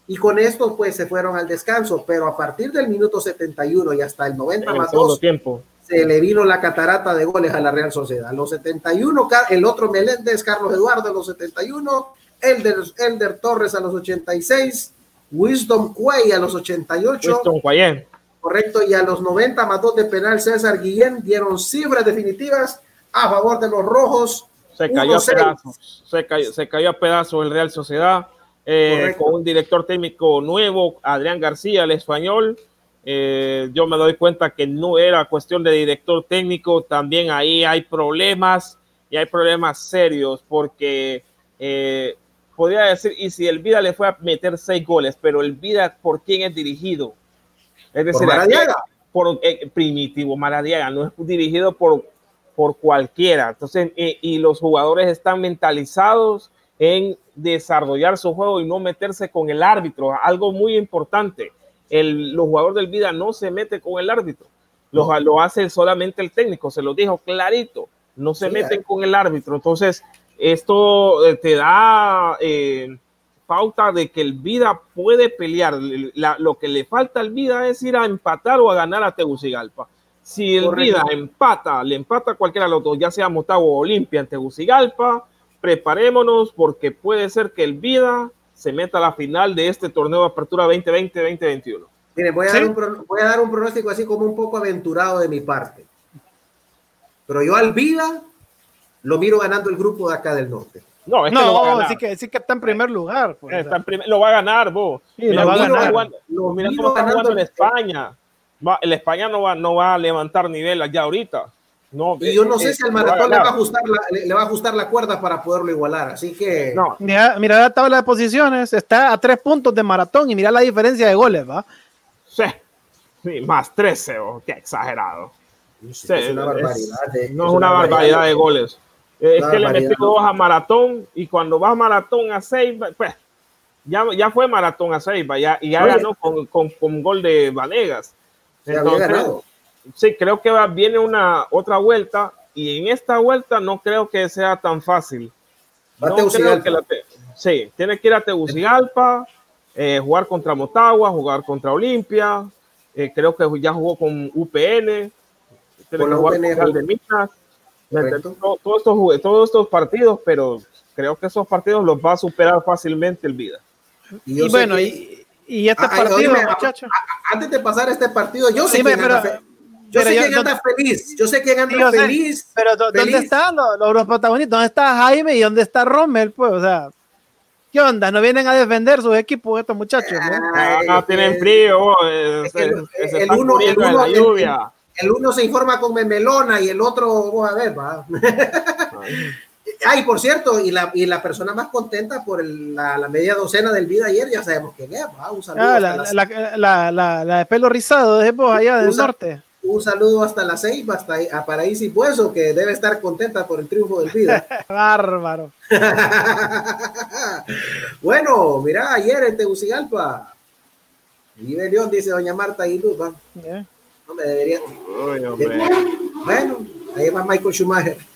y con esto pues se fueron al descanso, pero a partir del minuto 71 y hasta el 90 más 2 tiempo. se le vino la catarata de goles a la Real Sociedad. A los 71, el otro Meléndez, Carlos Eduardo a los 71, Elder, Elder Torres a los 86, Wisdom Quay a los 88. Wisdom Quay. Correcto, y a los 90 más 2 de penal César Guillén dieron cifras definitivas a favor de los rojos. Se cayó a pedazos, se cayó, se cayó a pedazos el Real Sociedad eh, con un director técnico nuevo, Adrián García, el español. Eh, yo me doy cuenta que no era cuestión de director técnico, también ahí hay problemas y hay problemas serios porque eh, podría decir, y si el Vida le fue a meter seis goles, pero el Vida, ¿por quién es dirigido? Es decir, por, Maradiaga. por eh, Primitivo Maradiaga, no es dirigido por, por cualquiera. Entonces, eh, y los jugadores están mentalizados en desarrollar su juego y no meterse con el árbitro, algo muy importante. El, los jugadores del Vida no se mete con el árbitro, lo, lo hace solamente el técnico, se lo dijo clarito, no se meten con el árbitro. Entonces, esto eh, te da eh, pauta de que el Vida puede pelear. lo que le falta al Vida es ir a empatar o a ganar a Tegucigalpa. Si el Vida empata, le empata a cualquiera de los dos, ya sea Motagua o Olimpia en Tegucigalpa, preparémonos porque puede ser que el Vida se meta a la final de este torneo de apertura 2020-2021. Mire, voy a, dar un, voy a dar un pronóstico así como un poco aventurado de mi parte. Pero yo al Vida lo miro ganando el grupo de acá del norte. No, es que no, lo sí, que, sí que está en primer lugar. Pues, está en primer, lo va a ganar, vos. Sí, lo va a ganar. Jugando, lo mira cómo está jugando en España. Va, el España no va, no va a levantar nivel allá ahorita. No, y yo no sé si al maratón le va, a ajustar la, le, va a ajustar la cuerda para poderlo igualar. Así que. No. Mira, mira la tabla de posiciones. Está a tres puntos de maratón y mira la diferencia de goles, ¿va? Sí. sí más 13, oh, qué exagerado. Sí, es una barbaridad. De, no es una barbaridad de goles. Es que le metió dos a maratón y cuando va a maratón a seis, pues ya, ya fue maratón a seis, ya, y ya ganó con, con, con, gol de Vanegas. Entonces, sí, creo que va, viene una otra vuelta y en esta vuelta no creo que sea tan fácil. No creo que la sí, tiene que ir a Tegucigalpa, eh, jugar contra Motagua, jugar contra Olimpia, eh, creo que ya jugó con UPN, tiene que jugar con de Minas todos estos, todos estos partidos, pero creo que esos partidos los va a superar fácilmente el Vida. Y, bueno, y, y, este partido, muchachos. Antes de pasar este partido, yo sé que yo sé quién anda feliz, yo sé quién anda feliz. pero ¿dónde están los, los, protagonistas? ¿Dónde está Jaime y dónde está Rommel? Pues, o sea, ¿qué onda? ¿No vienen a defender sus equipos estos muchachos? No, no, tienen frío, el, uno, el, uno, la lluvia el uno se informa con memelona y el otro, vamos a ver, va. Ay, por cierto, y la, y la persona más contenta por el, la, la, media docena del vida ayer, ya sabemos quién es, va. Un saludo. Ah, la, la, la, de pelo rizado, de allá del norte. Un saludo hasta la seis, hasta a Paraíso y Pueso, que debe estar contenta por el triunfo del vida. Bárbaro. bueno, mira, ayer en Tegucigalpa, Vive León, dice doña Marta y Luz, va. No me debería. bueno, ahí va Michael Schumacher.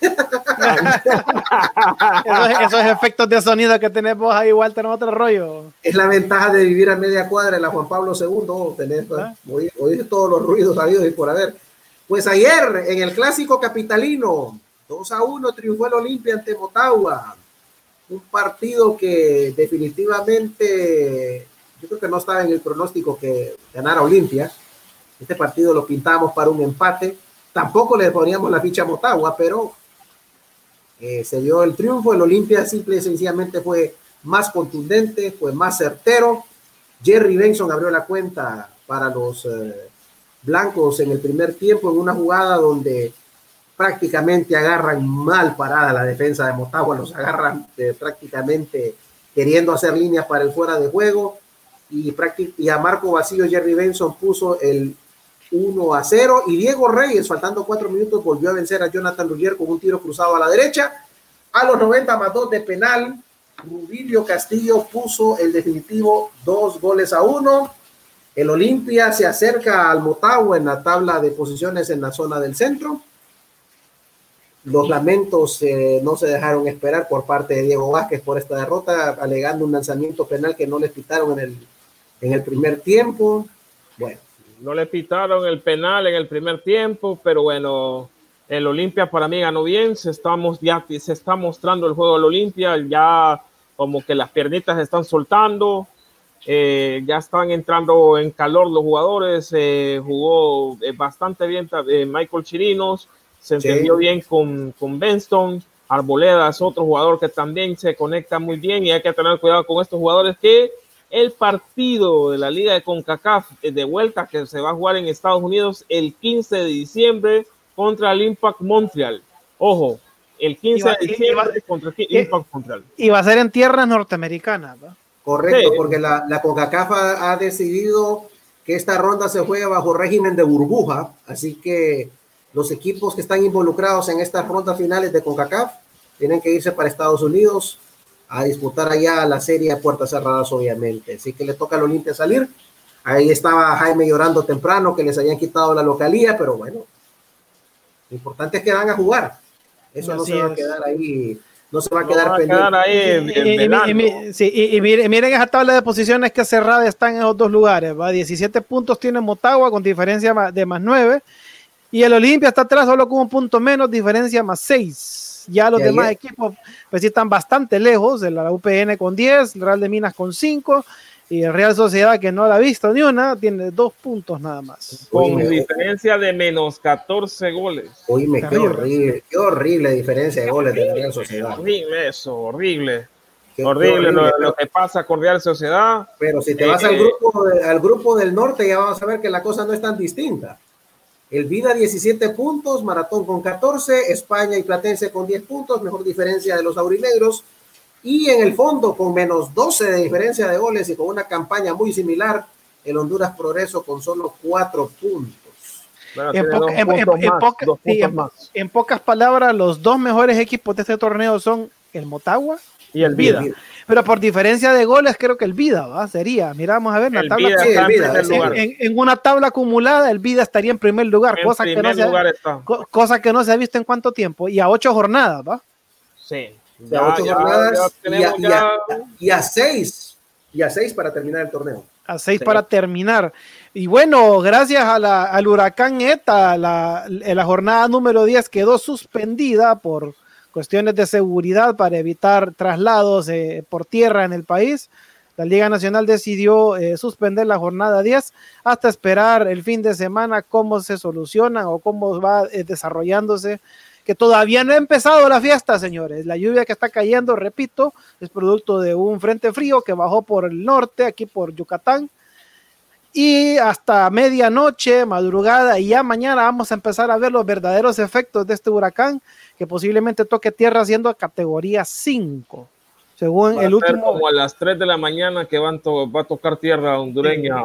esos, efectos de sonido que tenemos ahí, igual tenemos otro rollo. Es la ventaja de vivir a media cuadra en la Juan Pablo II, tener, ¿Ah? oír, todos los ruidos habidos y por haber. Pues ayer, en el clásico capitalino, 2 a 1 triunfó el Olimpia ante Motagua. Un partido que definitivamente yo creo que no estaba en el pronóstico que ganara Olimpia este partido lo pintamos para un empate. Tampoco le poníamos la ficha a Motagua, pero eh, se dio el triunfo. El Olimpia simple y sencillamente fue más contundente, fue más certero. Jerry Benson abrió la cuenta para los eh, blancos en el primer tiempo en una jugada donde prácticamente agarran mal parada la defensa de Motagua, los agarran eh, prácticamente queriendo hacer líneas para el fuera de juego y, y a Marco Vacío Jerry Benson puso el 1 a 0. Y Diego Reyes, faltando cuatro minutos, volvió a vencer a Jonathan Ruggier con un tiro cruzado a la derecha. A los 90 más 2 de penal, Rubilio Castillo puso el definitivo dos goles a uno. El Olimpia se acerca al Motagua en la tabla de posiciones en la zona del centro. Los lamentos eh, no se dejaron esperar por parte de Diego Vázquez por esta derrota, alegando un lanzamiento penal que no le pitaron en el, en el primer tiempo. Bueno, no le pitaron el penal en el primer tiempo, pero bueno, el Olimpia para mí ganó bien. Se, estamos, ya, se está mostrando el juego del Olimpia, ya como que las piernitas se están soltando. Eh, ya están entrando en calor los jugadores. Eh, jugó eh, bastante bien Michael Chirinos. Se entendió bien con, con Benston. Arboleda es otro jugador que también se conecta muy bien y hay que tener cuidado con estos jugadores que el partido de la Liga de CONCACAF de vuelta que se va a jugar en Estados Unidos el 15 de diciembre contra el Impact Montreal. Ojo, el 15 de diciembre contra el Impact Montreal. Y va a ser en tierras norteamericanas. ¿no? Correcto, porque la, la CONCACAF ha, decidido que esta ronda se juega bajo régimen de burbuja, así que los equipos que están involucrados en estas rondas finales de CONCACAF tienen que irse para Estados Unidos a disputar allá la serie a puertas cerradas, obviamente. Así que le toca al Olimpia salir. Ahí estaba Jaime llorando temprano que les habían quitado la localía, pero bueno, lo importante es que van a jugar. Eso no se va a quedar ahí no se va a quedar, pendiente. y, miren, miren, esa tabla de posiciones que cerrada está en esos dos lugares. ¿va? 17 puntos tiene Motagua con diferencia de más 9. Y el Olimpia está atrás solo con un punto menos, diferencia más 6. Ya los demás equipos pues están bastante lejos. La UPN con 10, el Real de Minas con 5 y el Real Sociedad, que no la ha visto ni una, tiene dos puntos nada más. Con diferencia de menos 14 goles. Oíme, qué horrible, qué horrible diferencia de goles de Real Sociedad. Horrible eso, horrible. horrible, lo, que pasa con Real Sociedad. Pero si te vas al, eh, grupo, al grupo del norte, ya vamos a ver que la cosa no es tan distinta. El Vida 17 puntos, Maratón con 14, España y Platense con 10 puntos, mejor diferencia de los aurinegros y en el fondo, con menos 12 de diferencia de goles y con una campaña muy similar, el Honduras Progreso con solo 4 puntos. en, pocas palabras, los dos mejores equipos de este torneo son el Motagua y el Vida. Pero por diferencia de goles, creo que el Vida ¿va? sería. Mira, vamos a ver, la tabla, en, una tabla acumulada, el Vida estaría en primer lugar, cosa, que no se, cosa que no se ha visto en cuánto tiempo, y a ocho jornadas, ¿va? Sí y, a, seis, y a seis para terminar el torneo. A seis para terminar. Y bueno, gracias al huracán ETA, la, la jornada número 10 quedó suspendida por cuestiones de seguridad para evitar traslados eh, por tierra en el país. La Liga Nacional decidió eh, suspender la jornada 10 hasta esperar el fin de semana cómo se soluciona o cómo va eh, desarrollándose que todavía no ha empezado la fiesta, señores. La lluvia que está cayendo, repito, es producto de un frente frío que bajó por el norte, aquí por Yucatán. Y hasta medianoche, madrugada y ya mañana vamos a empezar a ver los verdaderos efectos de este huracán que posiblemente toque tierra siendo categoría 5. Según el último. Como a las 3 de la mañana que van va a tocar tierra hondureña.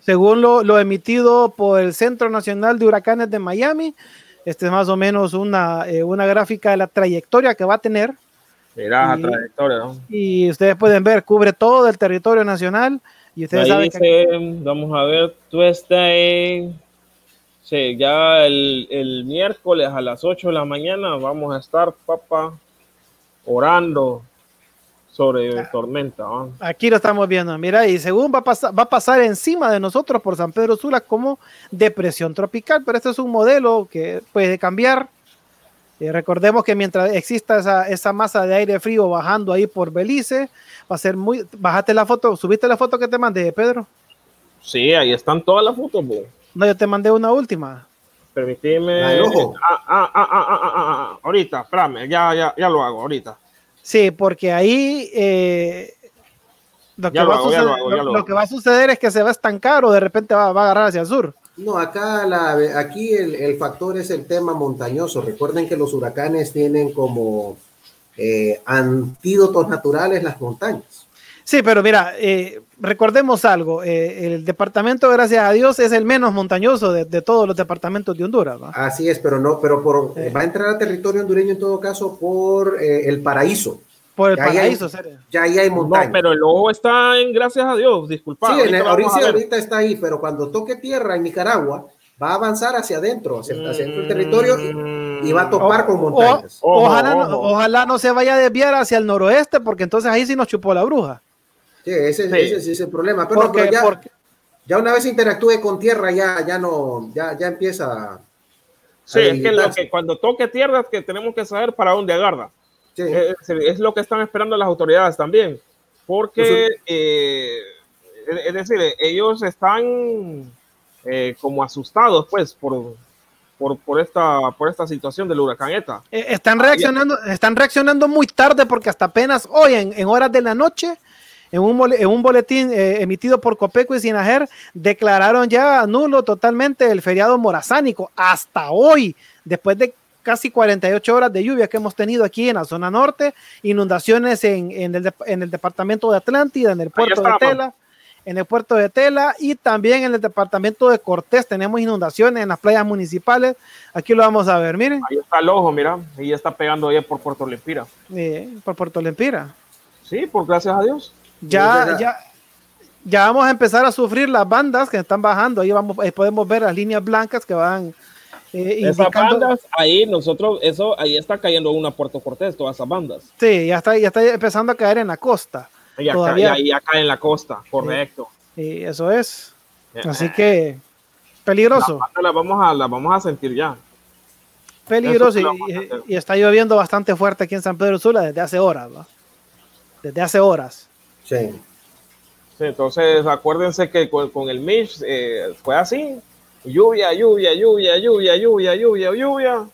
según, lo, lo, emitido por el Centro Nacional de Huracanes de Miami, este es más o menos una, eh, una gráfica de la trayectoria que va a tener. Mira la trayectoria, ¿no? Y ustedes pueden ver, cubre todo el territorio nacional. Y ustedes saben que... Vamos a ver, tú estás en... Sí, ya el, el, miércoles a las 8 de la mañana vamos a estar, papá, orando sobre ah. tormenta. Aquí lo estamos viendo, mira, y según va a, pasar, va a pasar encima de nosotros por San Pedro Sula como depresión tropical, pero este es un modelo que puede cambiar. Eh, recordemos que mientras exista esa, esa, masa de aire frío bajando ahí por Belice, va a ser muy... Bajaste la foto, ¿subiste la foto que te mandé, Pedro? Sí, ahí están todas las fotos. No, yo te mandé una última. Permitime. Ah, ah, ah, ahorita, espérame, ya, ya, ya lo hago, ahorita. Sí, porque ahí eh, lo, que va a suceder es que se va a estancar o de repente va, a agarrar hacia el sur. No, acá la, aquí el, factor es el tema montañoso. Recuerden que los huracanes tienen como eh, antídotos naturales las montañas. Sí, pero mira, eh, recordemos algo, eh, el departamento, gracias a Dios, es el menos montañoso de, todos los departamentos de Honduras. Así es, pero no, pero por, va a entrar a territorio hondureño en todo caso por eh, el paraíso. Por el paraíso, Ya ahí hay montañas. No, pero el ojo está en, gracias a Dios, disculpa. Sí, ahorita, está ahí, pero cuando toque tierra en Nicaragua, va a avanzar hacia adentro, hacia, hacia el territorio y, va a topar con montañas. ojalá, No, ojalá no se vaya a desviar hacia el noroeste, porque entonces ahí sí nos chupó la bruja. Sí, ese, es el problema. Pero, ya, ya, una vez interactúe con tierra, ya, ya no, ya, ya empieza. Sí, es que, lo que cuando toque tierra, que tenemos que saber para dónde agarra. Es, lo que están esperando las autoridades también. porque, eh, es decir, ellos están eh, como asustados, pues, por, por, por, esta, por esta situación del huracán ETA. Eh, están reaccionando, están reaccionando muy tarde porque hasta apenas hoy, en, en horas de la noche, en un, en un boletín eh, emitido por Copeco y Sinajer, declararon ya nulo totalmente el feriado morazánico. Hasta hoy, después de casi 48 horas de lluvia que hemos tenido aquí en la zona norte, inundaciones en, en, el, en el, departamento de Atlántida, en el puerto de Tela, en el puerto de Tela y también en el departamento de Cortés tenemos inundaciones en las playas municipales. Aquí lo vamos a ver, miren. Ahí está el ojo, mira, y ya está pegando ahí por Puerto Lempira. Eh, por Puerto Lempira. Sí, por gracias a Dios. Ya, ya, ya vamos a empezar a sufrir las bandas que están bajando. Ahí vamos, ahí podemos ver las líneas blancas que van eh, esas bandas, ahí nosotros, eso, ahí está cayendo una Puerto Cortés, todas esas bandas. Sí, ya está, ya está empezando a caer en la costa. Ya, Todavía. Cae, ya cae en la costa, correcto. Y eso es. Así que peligroso. La, la, vamos a, la vamos a sentir ya. Peligroso y, y, está lloviendo bastante fuerte aquí en San Pedro Sula desde hace horas. Desde hace horas. Sí. sí entonces, acuérdense que con, con el Mitch eh, fue así lluvia, lluvia, lluvia, lluvia, lluvia, lluvia, lluvia.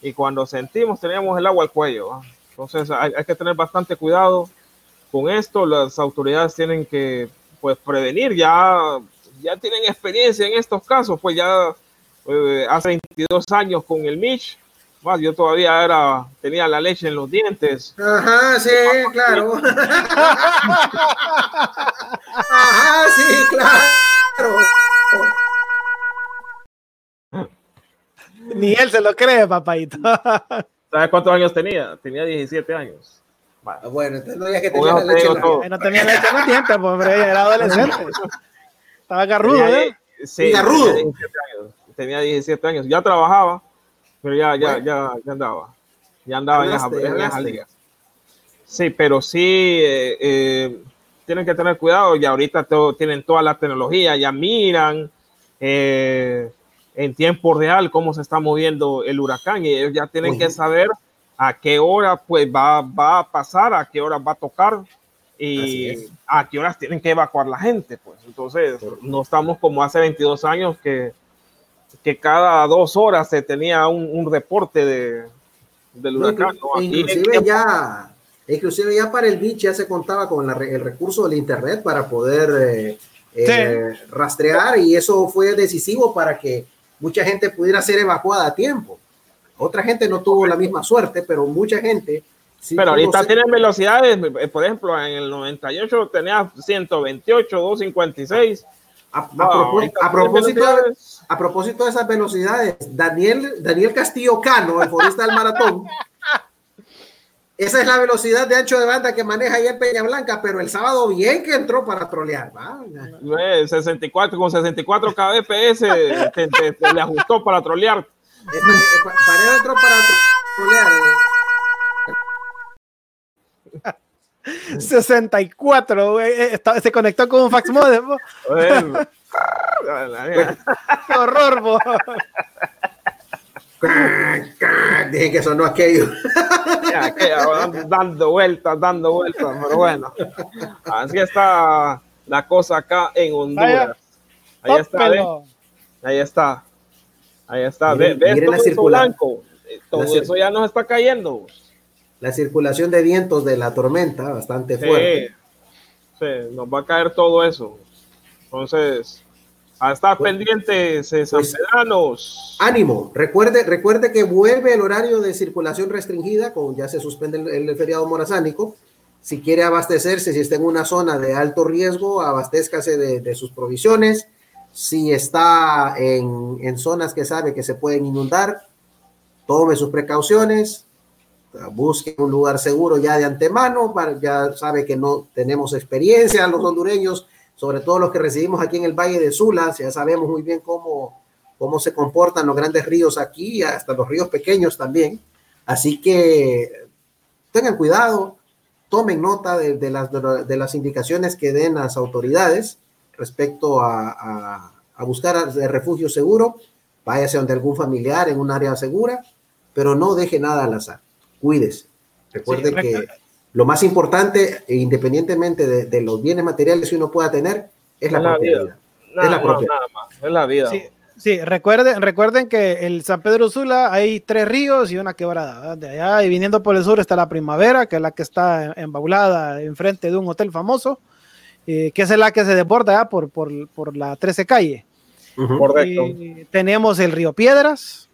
Y cuando sentimos teníamos el agua al cuello. Entonces hay, hay, que tener bastante cuidado con esto. Las autoridades tienen que pues prevenir. Ya, ya tienen experiencia en estos casos. Pues ya eh, hace 22 años con el Mitch. Más, yo todavía era, tenía la leche en los dientes. Ajá, sí, claro. Ajá, sí, claro. Ni él se lo cree, papadito. ¿Sabes cuántos años tenía? Tenía 17 años. Bueno, bueno entonces no que tenía la leche. En no tenía leche en los dientes, pues, era adolescente. Estaba garrudo, tenía, ¿eh? Sí, garrudo. Tenía 17, años, tenía 17 años. Ya trabajaba, pero ya, ya, bueno. ya, ya andaba. Ya andaba hablaste, en, las, en ligas. Sí, pero sí eh, eh, tienen que tener cuidado. Y ahorita todo, tienen toda la tecnología, ya miran. Eh, en tiempo real cómo se está moviendo el huracán y ellos ya tienen -huh. que saber a qué hora pues va, va a pasar, a qué hora va a tocar y a qué horas tienen que evacuar la gente. Pues entonces no estamos como hace 22 años que, que cada dos horas se tenía un, un reporte de, del huracán. No, ¿no? Inclusive ya... Inclusive ya para el beach ya se contaba con la, el recurso del internet para poder eh, eh, sí. rastrear y eso fue decisivo para que mucha gente pudiera ser evacuada a tiempo. Otra gente no tuvo la misma suerte, pero mucha gente. Sí pero ahorita ser... tienen velocidades, por ejemplo, en el 98 tenía 128, 256. A, a, no, propósito, a, propósito de, a, propósito de, esas velocidades, Daniel, Daniel Castillo Cano, el futbolista del maratón, esa es la velocidad de ancho de banda que maneja ahí en Peña Blanca, pero el sábado bien que entró para trolear. ¿va? 64 con 64 kbps te, te, te, le ajustó para trolear. Paredo entró para trolear. 64, güey. se conectó con un fax modem. Qué horror, bo. Dije que sonó aquello. Ya, aquello dando, dando vueltas, dando vueltas, pero bueno. Así está la cosa acá en Honduras. Ahí está, ¿ve? Ahí está. Ahí está. Miren, ¿Ves miren todo eso blanco? Todo la eso ya nos está cayendo. La circulación de vientos de la tormenta, bastante fuerte. Sí, sí nos va a caer todo eso. Entonces, a estar pues, pendientes, pues, Pedranos. Ánimo, recuerde, recuerde que vuelve el horario de circulación restringida, con ya se suspende el, el, feriado morazánico. Si quiere abastecerse, si está en una zona de alto riesgo, abastézcase de, de sus provisiones. Si está en, en, zonas que sabe que se pueden inundar, tome sus precauciones, busque un lugar seguro ya de antemano, para, ya sabe que no tenemos experiencia los hondureños sobre todo los que residimos aquí en el Valle de Sula, ya sabemos muy bien cómo, cómo se comportan los grandes ríos aquí, hasta los ríos pequeños también. Así que tengan cuidado, tomen nota de, de, las, de las, indicaciones que den las autoridades respecto a, a, a buscar refugio seguro, váyase donde algún familiar en un área segura, pero no deje nada al azar, cuídese. Recuerde sí, que lo más importante, e independientemente de, los bienes materiales que uno pueda tener, es la, es la propiedad. es la vida. Sí, recuerden, recuerden que el San Pedro Sula hay tres ríos y una quebrada. De allá y viniendo por el sur está la Primavera, que es la que está embaulada enfrente de un hotel famoso, eh, que es la que se desborda por, por, la 13 calle. Correcto. tenemos el río Piedras,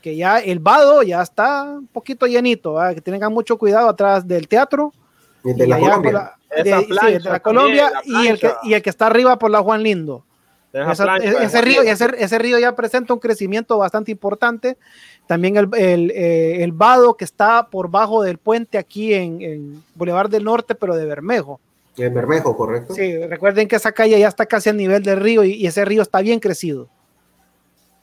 que ya el vado ya está un poquito llenito, que tengan mucho cuidado atrás del teatro. Y de la Colombia. la Colombia y, el que, y el que está arriba por la Juan Lindo. ese, río, ese, río ya presenta un crecimiento bastante importante. También el, el, eh, el vado que está por bajo del puente aquí en, en Boulevard del Norte, pero de Bermejo. En Bermejo, correcto. Sí, recuerden que esa calle ya está casi a nivel del río y ese río está bien crecido.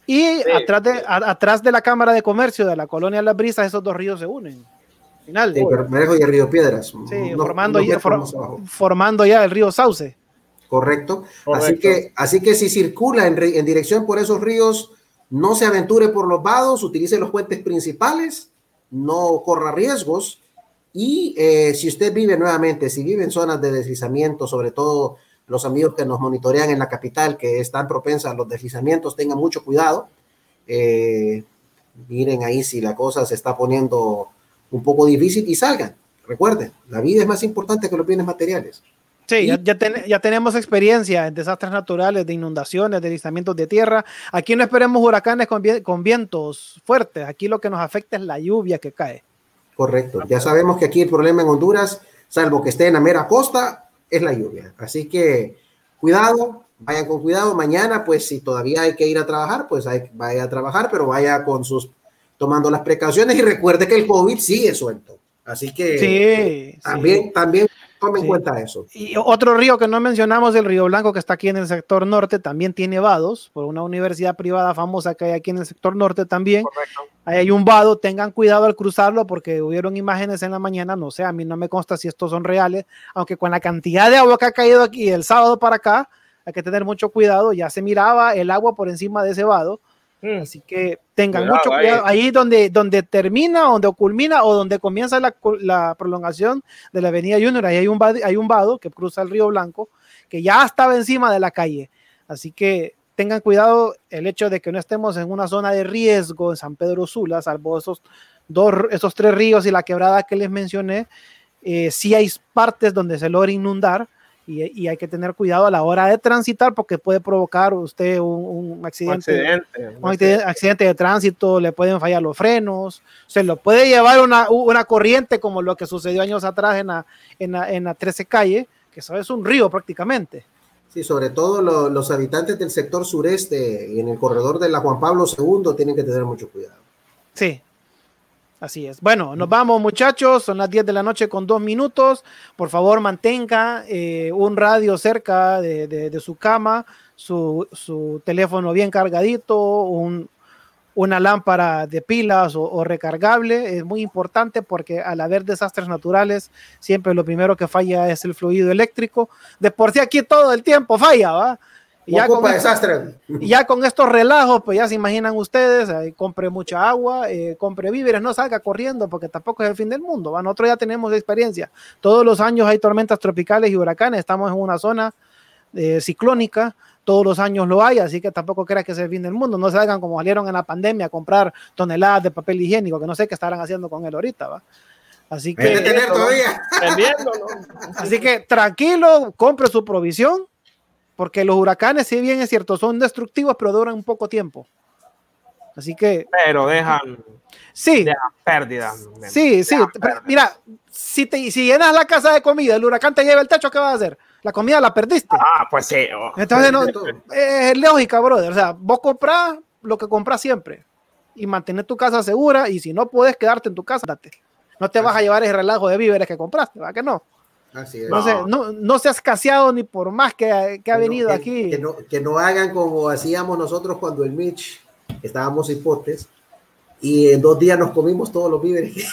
Y atrás, de, atrás de la Cámara de Comercio de la Colonia Las Brisas, esos dos ríos se unen. Final. El Bermejo y el Río Piedras. Sí, formando, ya, formando ya el río Sauce. Correcto. Así, que, así que si circula en, en, dirección por esos ríos, no se aventure por los vados, utilice los puentes principales, no corra riesgos. Y eh, si usted vive nuevamente, si vive en zonas de deslizamiento, sobre todo los amigos que nos monitorean en la capital, que están propensas a los deslizamientos, tengan mucho cuidado. Eh, miren ahí si la cosa se está poniendo un poco difícil y salgan. Recuerden, la vida es más importante que los bienes materiales. Sí, ya, ya, tenemos experiencia en desastres naturales, de inundaciones, de deslizamientos de tierra. Aquí no esperemos huracanes con, con vientos fuertes. Aquí lo que nos afecta es la lluvia que cae. Correcto. Ya sabemos que aquí el problema en Honduras, salvo que esté en la mera costa, es la lluvia. Así que cuidado, vayan con cuidado. Mañana, pues si todavía hay que ir a trabajar, pues hay, vaya a trabajar, pero vaya con sus, tomando las precauciones y recuerde que el COVID sigue suelto. Así que sí, también, también Tome en cuenta eso. Y otro río que no mencionamos, el Río Blanco, que está aquí en el sector norte, también tiene vados, por una universidad privada famosa que hay aquí en el sector norte también. Ahí hay un vado, tengan cuidado al cruzarlo porque hubieron imágenes en la mañana, no sé, a mí no me consta si estos son reales, aunque con la cantidad de agua que ha caído aquí el sábado para acá, hay que tener mucho cuidado, ya se miraba el agua por encima de ese vado Mm. Así que tengan mucho cuidado. Ahí donde, donde termina, donde culmina o donde comienza la, la prolongación de la avenida Junior, ahí hay un, hay un vado que cruza el río Blanco, que ya estaba encima de la calle. Así que tengan cuidado el hecho de que no estemos en una zona de riesgo en San Pedro Sula, salvo esos, dos, esos tres ríos y la quebrada que les mencioné. Eh, sí hay partes donde se logra inundar, y, hay que tener cuidado a la hora de transitar porque puede provocar usted un, accidente, un accidente, de tránsito, le pueden fallar los frenos, se lo puede llevar una, una corriente como lo que sucedió años atrás en la, en la, en la 13 calle, que eso es un río prácticamente. Sí, sobre todo los habitantes del sector sureste y en el corredor de la Juan Pablo II tienen que tener mucho cuidado. Sí, Así es. Bueno, nos vamos muchachos, son las 10 de la noche con dos minutos. Por favor, mantenga eh, un radio cerca de, su cama, su, teléfono bien cargadito, una lámpara de pilas o, recargable. Es muy importante porque al haber desastres naturales, siempre lo primero que falla es el fluido eléctrico. De por sí aquí todo el tiempo falla, ¿va? Y ya, con desastre. y ya con estos relajos, pues ya se imaginan ustedes, compre mucha agua, eh, compre víveres, no salga corriendo porque tampoco es el fin del mundo. ¿va? Nosotros ya tenemos experiencia. Todos los años hay tormentas tropicales y huracanes, estamos en una zona eh, ciclónica, todos los años lo hay, así que tampoco creas que es el fin del mundo. No salgan como salieron en la pandemia a comprar toneladas de papel higiénico, que no sé qué estarán haciendo con él ahorita, ¿va? Así que, así que tranquilo, compre su provisión porque los huracanes, si bien es cierto, son destructivos, pero duran un poco tiempo. Así que. Pero dejan. Sí. Dejan pérdidas. Sí, sí. Mira, si, te, si llenas la casa de comida, el huracán te lleva el techo, ¿qué vas a hacer? La comida la perdiste. Ah, pues sí. Oh. Entonces, no, es lógica, brother. O sea, vos comprás lo que compras siempre y mantener tu casa segura. Y si no puedes quedarte en tu casa, date. No te vas a llevar el relajo de víveres que compraste, ¿verdad que no? No, no, no se ha escaseado ni por más que, que ha venido aquí. Que no, que no, hagan como hacíamos nosotros cuando el Mitch estábamos hipotes y en dos días nos comimos todos los víveres.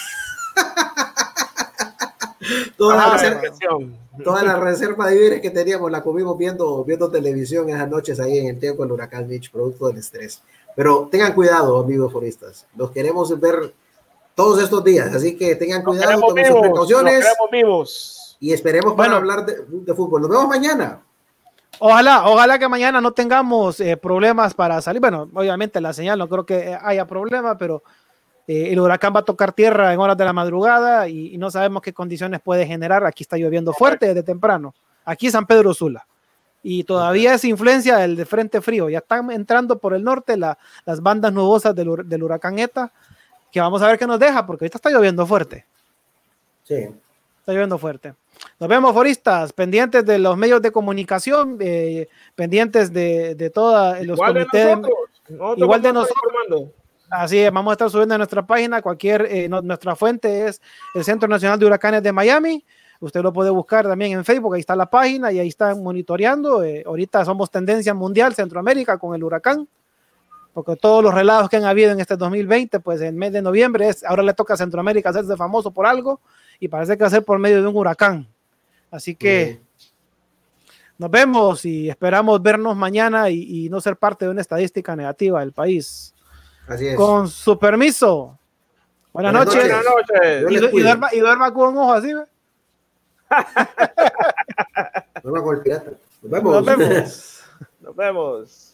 toda, la reserva, toda, la reserva, de víveres que teníamos la comimos viendo, viendo televisión esas noches ahí en el tiempo del huracán Mitch, producto del estrés. Pero tengan cuidado, amigos foristas. Los queremos ver todos estos días. Así que tengan cuidado, tomen sus precauciones. vivos. Y esperemos para hablar de, fútbol. Nos vemos mañana. Ojalá, ojalá que mañana no tengamos eh, problemas para salir. Bueno, obviamente la señal no creo que haya problema, pero eh, el huracán va a tocar tierra en horas de la madrugada y, no sabemos qué condiciones puede generar. Aquí está lloviendo fuerte desde temprano. Aquí San Pedro Sula. Y todavía es influencia del de frente frío. Ya están entrando por el norte las bandas nubosas del, del huracán ETA, que vamos a ver qué nos deja, porque ahorita está lloviendo fuerte. Sí. Está lloviendo fuerte. Nos vemos, foristas, pendientes de los medios de comunicación, eh, pendientes de, de todos los comités. igual de nosotros. Así es, vamos a estar subiendo a nuestra página. Cualquier, eh, nuestra fuente es el Centro Nacional de Huracanes de Miami. Usted lo puede buscar también en Facebook, ahí está la página y ahí están monitoreando. Eh, ahorita somos tendencia mundial Centroamérica con el huracán, porque todos los relatos que han habido en este 2020, pues en el mes de noviembre, es, ahora le toca a Centroamérica hacerse famoso por algo y parece que va a ser por medio de un huracán. Así que nos vemos y esperamos vernos mañana y, no ser parte de una estadística negativa del país. Así es. Con su permiso. Buenas, noches. Buenas noches. Y, duerma, y, duerma, con un ojo así. duerma con el pirata. Nos vemos. Nos vemos.